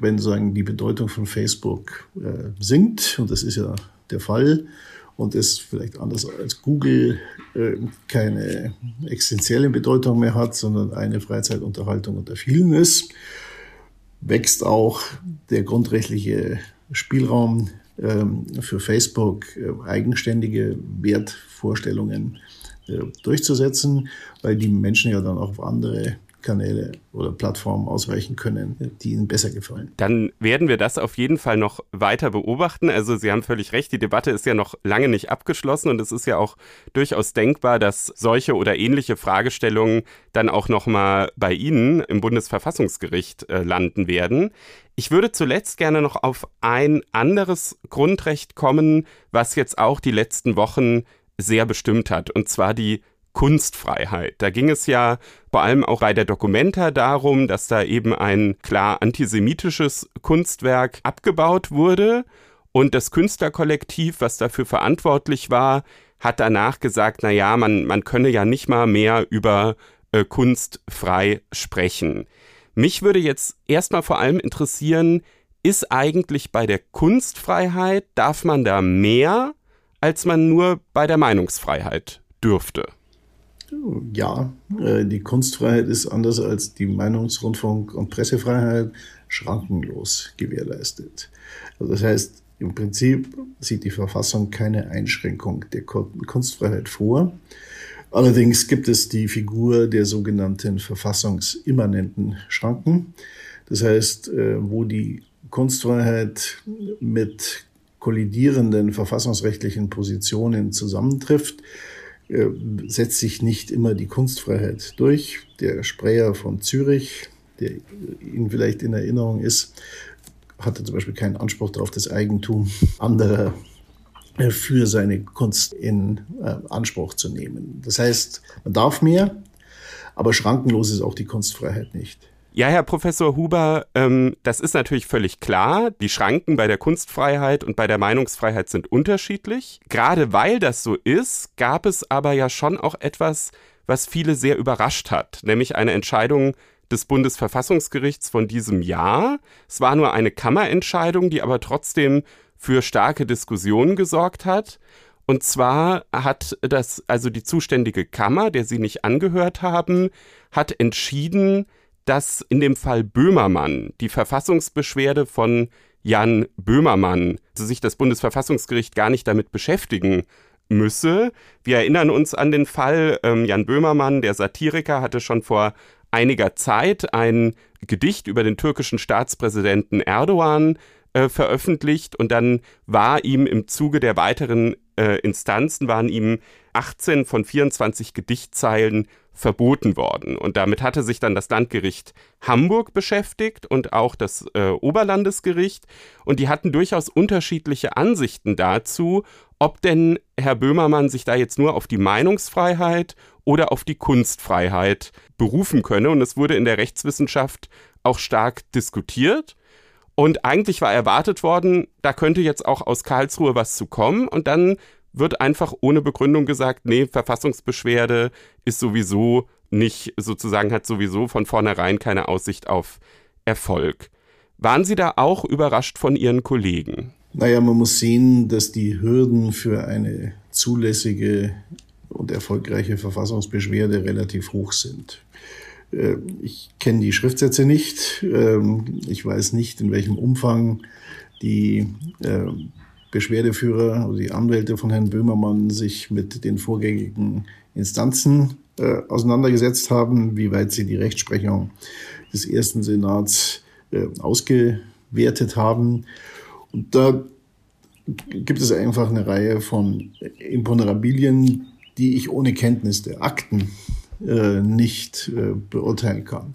S4: wenn sagen die Bedeutung von Facebook äh, sinkt, und das ist ja der Fall, und es vielleicht anders als Google äh, keine existenzielle Bedeutung mehr hat, sondern eine Freizeitunterhaltung unter vielen ist, wächst auch der grundrechtliche Spielraum ähm, für Facebook, äh, eigenständige Wertvorstellungen äh, durchzusetzen, weil die Menschen ja dann auch auf andere Kanäle oder Plattformen ausweichen können, die ihnen besser gefallen.
S2: Dann werden wir das auf jeden Fall noch weiter beobachten. Also Sie haben völlig recht, die Debatte ist ja noch lange nicht abgeschlossen und es ist ja auch durchaus denkbar, dass solche oder ähnliche Fragestellungen dann auch noch mal bei Ihnen im Bundesverfassungsgericht äh, landen werden. Ich würde zuletzt gerne noch auf ein anderes Grundrecht kommen, was jetzt auch die letzten Wochen sehr bestimmt hat, und zwar die Kunstfreiheit. Da ging es ja vor allem auch bei der Documenta darum, dass da eben ein klar antisemitisches Kunstwerk abgebaut wurde und das Künstlerkollektiv, was dafür verantwortlich war, hat danach gesagt, na ja, man, man könne ja nicht mal mehr über äh, Kunst frei sprechen. Mich würde jetzt erstmal vor allem interessieren, ist eigentlich bei der Kunstfreiheit, darf man da mehr, als man nur bei der Meinungsfreiheit dürfte?
S4: Ja, äh, die Kunstfreiheit ist anders als die Meinungsrundfunk- und Pressefreiheit schrankenlos gewährleistet. Also das heißt, im Prinzip sieht die Verfassung keine Einschränkung der Kunstfreiheit vor. Allerdings gibt es die Figur der sogenannten verfassungsimmanenten Schranken. Das heißt, äh, wo die Kunstfreiheit mit kollidierenden verfassungsrechtlichen Positionen zusammentrifft, äh, setzt sich nicht immer die Kunstfreiheit durch. Der Sprecher von Zürich, der Ihnen vielleicht in Erinnerung ist, hatte zum Beispiel keinen Anspruch darauf, das Eigentum anderer für seine Kunst in äh, Anspruch zu nehmen. Das heißt, man darf mehr, aber schrankenlos ist auch die Kunstfreiheit nicht.
S2: Ja, Herr Professor Huber, ähm, das ist natürlich völlig klar. Die Schranken bei der Kunstfreiheit und bei der Meinungsfreiheit sind unterschiedlich. Gerade weil das so ist, gab es aber ja schon auch etwas, was viele sehr überrascht hat, nämlich eine Entscheidung des Bundesverfassungsgerichts von diesem Jahr. Es war nur eine Kammerentscheidung, die aber trotzdem für starke Diskussionen gesorgt hat. Und zwar hat das, also die zuständige Kammer, der Sie nicht angehört haben, hat entschieden, dass in dem Fall Böhmermann die Verfassungsbeschwerde von Jan Böhmermann sich das Bundesverfassungsgericht gar nicht damit beschäftigen müsse. Wir erinnern uns an den Fall ähm, Jan Böhmermann, der Satiriker, hatte schon vor einiger Zeit ein Gedicht über den türkischen Staatspräsidenten Erdogan äh, veröffentlicht und dann war ihm im Zuge der weiteren äh, Instanzen waren ihm 18 von 24 Gedichtzeilen verboten worden. Und damit hatte sich dann das Landgericht Hamburg beschäftigt und auch das äh, Oberlandesgericht. Und die hatten durchaus unterschiedliche Ansichten dazu, ob denn Herr Böhmermann sich da jetzt nur auf die Meinungsfreiheit oder auf die Kunstfreiheit berufen könne. Und es wurde in der Rechtswissenschaft auch stark diskutiert. Und eigentlich war erwartet worden, da könnte jetzt auch aus Karlsruhe was zu kommen. Und dann wird einfach ohne Begründung gesagt, nee, Verfassungsbeschwerde ist sowieso nicht, sozusagen hat sowieso von vornherein keine Aussicht auf Erfolg. Waren Sie da auch überrascht von Ihren Kollegen?
S4: Naja, man muss sehen, dass die Hürden für eine zulässige und erfolgreiche Verfassungsbeschwerde relativ hoch sind. Äh, ich kenne die Schriftsätze nicht. Ähm, ich weiß nicht, in welchem Umfang die ähm, Beschwerdeführer, also die Anwälte von Herrn Böhmermann, sich mit den vorgängigen Instanzen äh, auseinandergesetzt haben, wie weit sie die Rechtsprechung des ersten Senats äh, ausgewertet haben. Und da gibt es einfach eine Reihe von Imponderabilien, die ich ohne Kenntnis der Akten äh, nicht äh, beurteilen kann.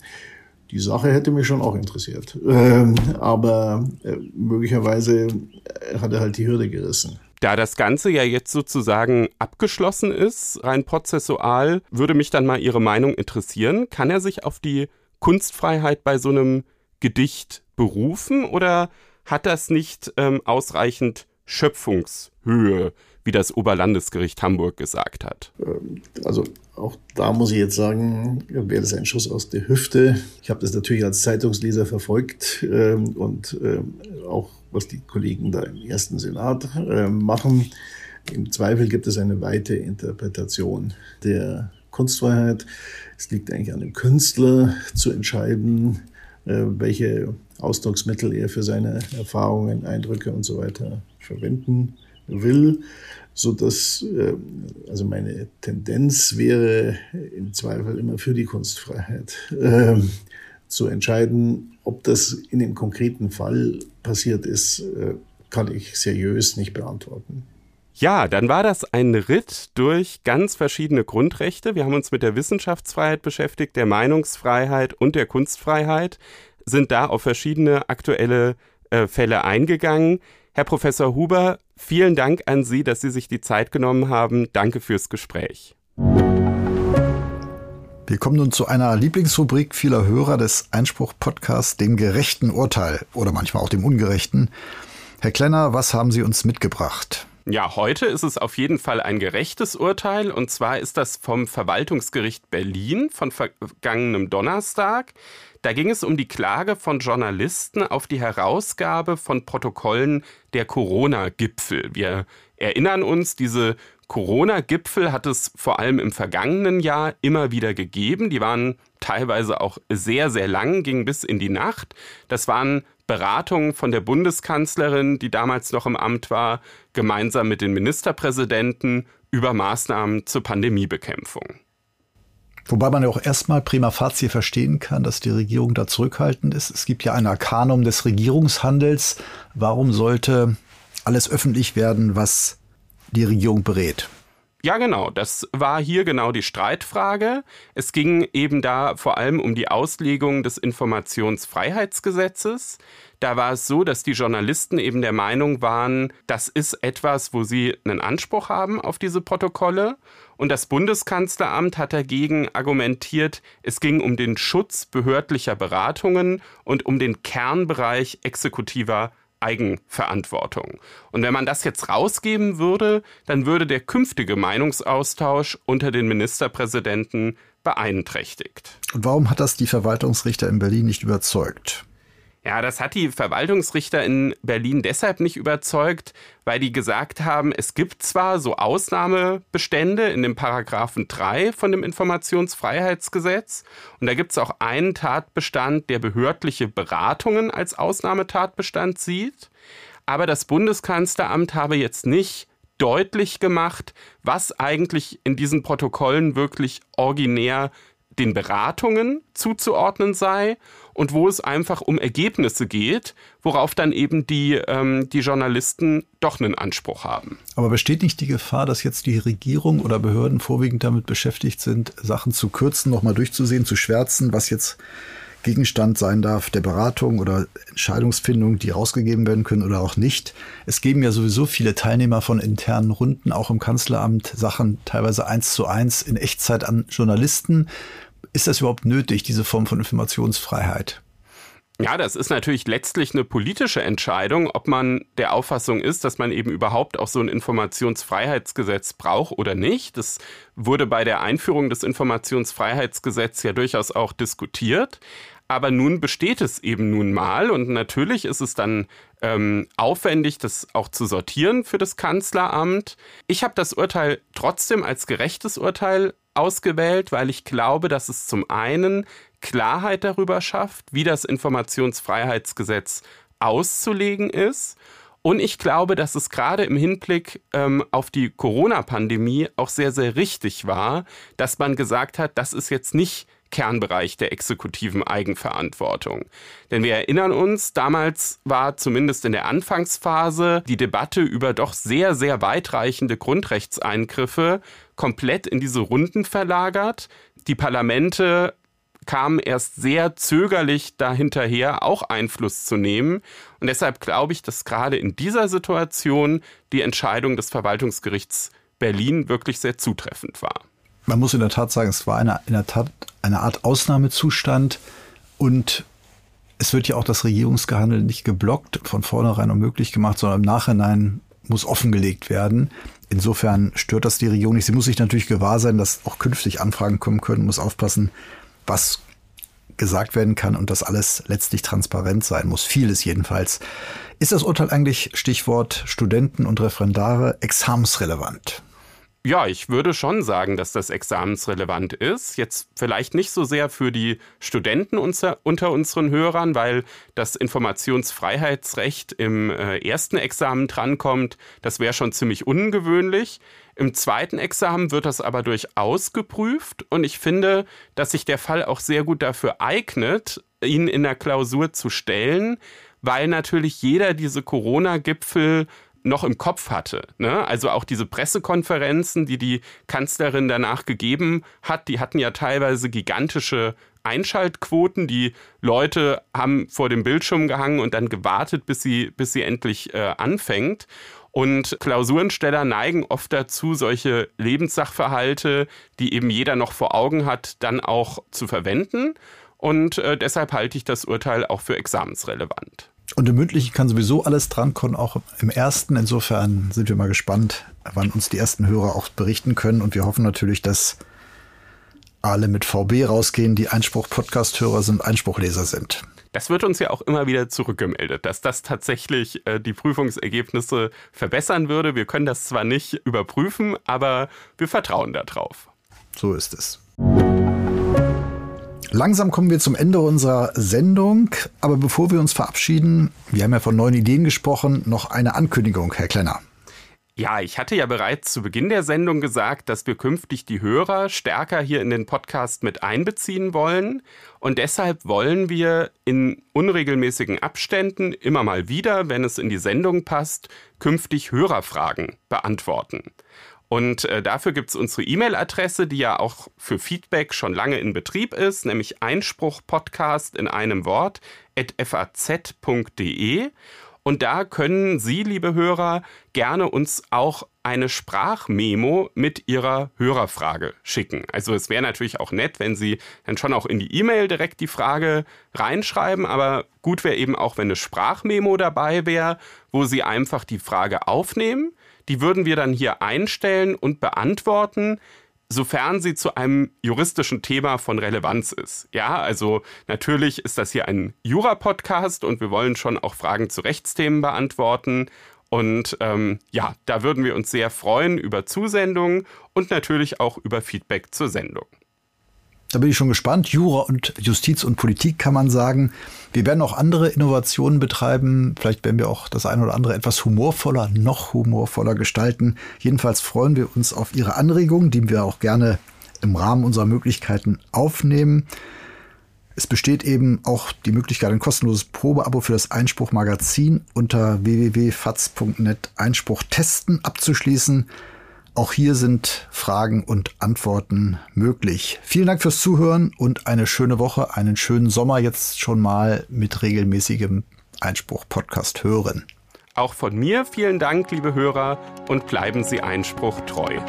S4: Die Sache hätte mich schon auch interessiert. Ähm, aber äh, möglicherweise äh, hat er halt die Hürde gerissen.
S2: Da das Ganze ja jetzt sozusagen abgeschlossen ist, rein prozessual, würde mich dann mal Ihre Meinung interessieren. Kann er sich auf die Kunstfreiheit bei so einem Gedicht berufen oder hat das nicht ähm, ausreichend Schöpfungshöhe? Wie das Oberlandesgericht Hamburg gesagt hat.
S4: Ähm, also auch da muss ich jetzt sagen, wäre das ein Schuss aus der Hüfte. Ich habe das natürlich als Zeitungsleser verfolgt ähm, und ähm, auch was die Kollegen da im ersten Senat machen. Im Zweifel gibt es eine weite Interpretation der Kunstfreiheit. Es liegt eigentlich an dem Künstler zu entscheiden, äh, welche Ausdrucksmittel er für seine Erfahrungen, Eindrücke und so weiter verwenden will, so dass äh, also meine Tendenz wäre im Zweifel immer für die Kunstfreiheit äh, zu entscheiden, ob das in dem konkreten Fall passiert ist, äh, kann ich seriös nicht beantworten.
S2: Ja, dann war das ein Ritt durch ganz verschiedene Grundrechte. Wir haben uns mit der Wissenschaftsfreiheit beschäftigt, der Meinungsfreiheit und der Kunstfreiheit, sind da auf verschiedene aktuelle äh, Fälle eingegangen. Herr Professor Huber, vielen Dank an Sie, dass Sie sich die Zeit genommen haben. Danke fürs Gespräch.
S1: Wir kommen nun zu einer Lieblingsrubrik vieler Hörer des Einspruch-Podcasts, dem gerechten Urteil oder manchmal auch dem ungerechten. Herr Klenner, was haben Sie uns mitgebracht?
S2: Ja, heute ist es auf jeden Fall ein gerechtes Urteil und zwar ist das vom Verwaltungsgericht Berlin von vergangenem Donnerstag. Da ging es um die Klage von Journalisten auf die Herausgabe von Protokollen der Corona-Gipfel. Wir erinnern uns, diese Corona-Gipfel hat es vor allem im vergangenen Jahr immer wieder gegeben. Die waren teilweise auch sehr, sehr lang, gingen bis in die Nacht. Das waren Beratungen von der Bundeskanzlerin, die damals noch im Amt war, gemeinsam mit den Ministerpräsidenten über Maßnahmen zur Pandemiebekämpfung.
S1: Wobei man ja auch erstmal prima facie verstehen kann, dass die Regierung da zurückhaltend ist. Es gibt ja ein Arkanum des Regierungshandels. Warum sollte alles öffentlich werden, was die Regierung berät?
S2: Ja, genau. Das war hier genau die Streitfrage. Es ging eben da vor allem um die Auslegung des Informationsfreiheitsgesetzes. Da war es so, dass die Journalisten eben der Meinung waren, das ist etwas, wo sie einen Anspruch haben auf diese Protokolle. Und das Bundeskanzleramt hat dagegen argumentiert, es ging um den Schutz behördlicher Beratungen und um den Kernbereich exekutiver Eigenverantwortung. Und wenn man das jetzt rausgeben würde, dann würde der künftige Meinungsaustausch unter den Ministerpräsidenten beeinträchtigt.
S1: Und warum hat das die Verwaltungsrichter in Berlin nicht überzeugt?
S2: Ja, das hat die Verwaltungsrichter in Berlin deshalb nicht überzeugt, weil die gesagt haben, es gibt zwar so Ausnahmebestände in dem Paragraphen 3 von dem Informationsfreiheitsgesetz und da gibt es auch einen Tatbestand, der behördliche Beratungen als Ausnahmetatbestand sieht, aber das Bundeskanzleramt habe jetzt nicht deutlich gemacht, was eigentlich in diesen Protokollen wirklich originär den Beratungen zuzuordnen sei und wo es einfach um Ergebnisse geht, worauf dann eben die, ähm, die Journalisten doch einen Anspruch haben.
S1: Aber besteht nicht die Gefahr, dass jetzt die Regierung oder Behörden vorwiegend damit beschäftigt sind, Sachen zu kürzen, nochmal durchzusehen, zu schwärzen, was jetzt Gegenstand sein darf der Beratung oder Entscheidungsfindung, die rausgegeben werden können oder auch nicht. Es geben ja sowieso viele Teilnehmer von internen Runden, auch im Kanzleramt, Sachen teilweise eins zu eins in Echtzeit an Journalisten. Ist das überhaupt nötig, diese Form von Informationsfreiheit?
S2: Ja, das ist natürlich letztlich eine politische Entscheidung, ob man der Auffassung ist, dass man eben überhaupt auch so ein Informationsfreiheitsgesetz braucht oder nicht. Das wurde bei der Einführung des Informationsfreiheitsgesetzes ja durchaus auch diskutiert. Aber nun besteht es eben nun mal und natürlich ist es dann ähm, aufwendig, das auch zu sortieren für das Kanzleramt. Ich habe das Urteil trotzdem als gerechtes Urteil ausgewählt, weil ich glaube, dass es zum einen Klarheit darüber schafft, wie das Informationsfreiheitsgesetz auszulegen ist. Und ich glaube, dass es gerade im Hinblick ähm, auf die Corona-Pandemie auch sehr, sehr richtig war, dass man gesagt hat, das ist jetzt nicht Kernbereich der exekutiven Eigenverantwortung. Denn wir erinnern uns, damals war zumindest in der Anfangsphase die Debatte über doch sehr, sehr weitreichende Grundrechtseingriffe komplett in diese Runden verlagert. Die Parlamente kamen erst sehr zögerlich dahinterher, auch Einfluss zu nehmen. Und deshalb glaube ich, dass gerade in dieser Situation die Entscheidung des Verwaltungsgerichts Berlin wirklich sehr zutreffend war
S1: man muss in der Tat sagen, es war eine, in der Tat eine Art Ausnahmezustand und es wird ja auch das Regierungsgehandel nicht geblockt, von vornherein unmöglich gemacht, sondern im Nachhinein muss offengelegt werden. Insofern stört das die Regierung nicht. Sie muss sich natürlich gewahr sein, dass auch künftig Anfragen kommen können, muss aufpassen, was gesagt werden kann und dass alles letztlich transparent sein muss. Vieles jedenfalls. Ist das Urteil eigentlich, Stichwort Studenten und Referendare, examensrelevant?
S2: Ja, ich würde schon sagen, dass das examensrelevant ist. Jetzt vielleicht nicht so sehr für die Studenten unter, unseren Hörern, weil das Informationsfreiheitsrecht im äh, ersten Examen drankommt. Das wäre schon ziemlich ungewöhnlich. Im zweiten Examen wird das aber durchaus geprüft und ich finde, dass sich der Fall auch sehr gut dafür eignet, ihn in der Klausur zu stellen, weil natürlich jeder diese Corona-Gipfel noch im Kopf hatte. Ne? Also auch diese Pressekonferenzen, die die Kanzlerin danach gegeben hat, die hatten ja teilweise gigantische Einschaltquoten. Die Leute haben vor dem Bildschirm gehangen und dann gewartet, bis sie, bis sie endlich äh, anfängt. Und Klausurensteller neigen oft dazu, solche Lebenssachverhalte, die eben jeder noch vor Augen hat, dann auch zu verwenden. Und äh, deshalb halte ich das Urteil auch für examensrelevant.
S1: Und im Mündlichen kann sowieso alles drankommen, auch im ersten. Insofern sind wir mal gespannt, wann uns die ersten Hörer auch berichten können. Und wir hoffen natürlich, dass alle mit VB rausgehen, die Einspruch-Podcast-Hörer sind, Einspruchleser sind.
S2: Das wird uns ja auch immer wieder zurückgemeldet, dass das tatsächlich äh, die Prüfungsergebnisse verbessern würde. Wir können das zwar nicht überprüfen, aber wir vertrauen darauf.
S1: So ist es. Langsam kommen wir zum Ende unserer Sendung, aber bevor wir uns verabschieden, wir haben ja von neuen Ideen gesprochen, noch eine Ankündigung, Herr Klenner.
S2: Ja, ich hatte ja bereits zu Beginn der Sendung gesagt, dass wir künftig die Hörer stärker hier in den Podcast mit einbeziehen wollen. Und deshalb wollen wir in unregelmäßigen Abständen immer mal wieder, wenn es in die Sendung passt, künftig Hörerfragen beantworten. Und äh, dafür gibt es unsere E-Mail-Adresse, die ja auch für Feedback schon lange in Betrieb ist, nämlich Einspruch-Podcast in einem Wort at faz.de. Und da können Sie, liebe Hörer, gerne uns auch eine Sprachmemo mit Ihrer Hörerfrage schicken. Also es wäre natürlich auch nett, wenn Sie dann schon auch in die E-Mail direkt die Frage reinschreiben, aber gut wäre eben auch, wenn eine Sprachmemo dabei wäre, wo Sie einfach die Frage aufnehmen. Die würden wir dann hier einstellen und beantworten sofern sie zu einem juristischen Thema von Relevanz ist. Ja, also natürlich ist das hier ein Jura-Podcast und wir wollen schon auch Fragen zu Rechtsthemen beantworten. Und ähm, ja, da würden wir uns sehr freuen über Zusendungen und natürlich auch über Feedback zur Sendung.
S1: Da bin ich schon gespannt. Jura und Justiz und Politik kann man sagen. Wir werden auch andere Innovationen betreiben. Vielleicht werden wir auch das eine oder andere etwas humorvoller, noch humorvoller gestalten. Jedenfalls freuen wir uns auf Ihre Anregungen, die wir auch gerne im Rahmen unserer Möglichkeiten aufnehmen. Es besteht eben auch die Möglichkeit, ein kostenloses Probeabo für das Einspruch Magazin unter www.faz.net Einspruch testen abzuschließen. Auch hier sind Fragen und Antworten möglich. Vielen Dank fürs Zuhören und eine schöne Woche, einen schönen Sommer jetzt schon mal mit regelmäßigem Einspruch-Podcast hören.
S2: Auch von mir vielen Dank, liebe Hörer, und bleiben Sie Einspruch treu.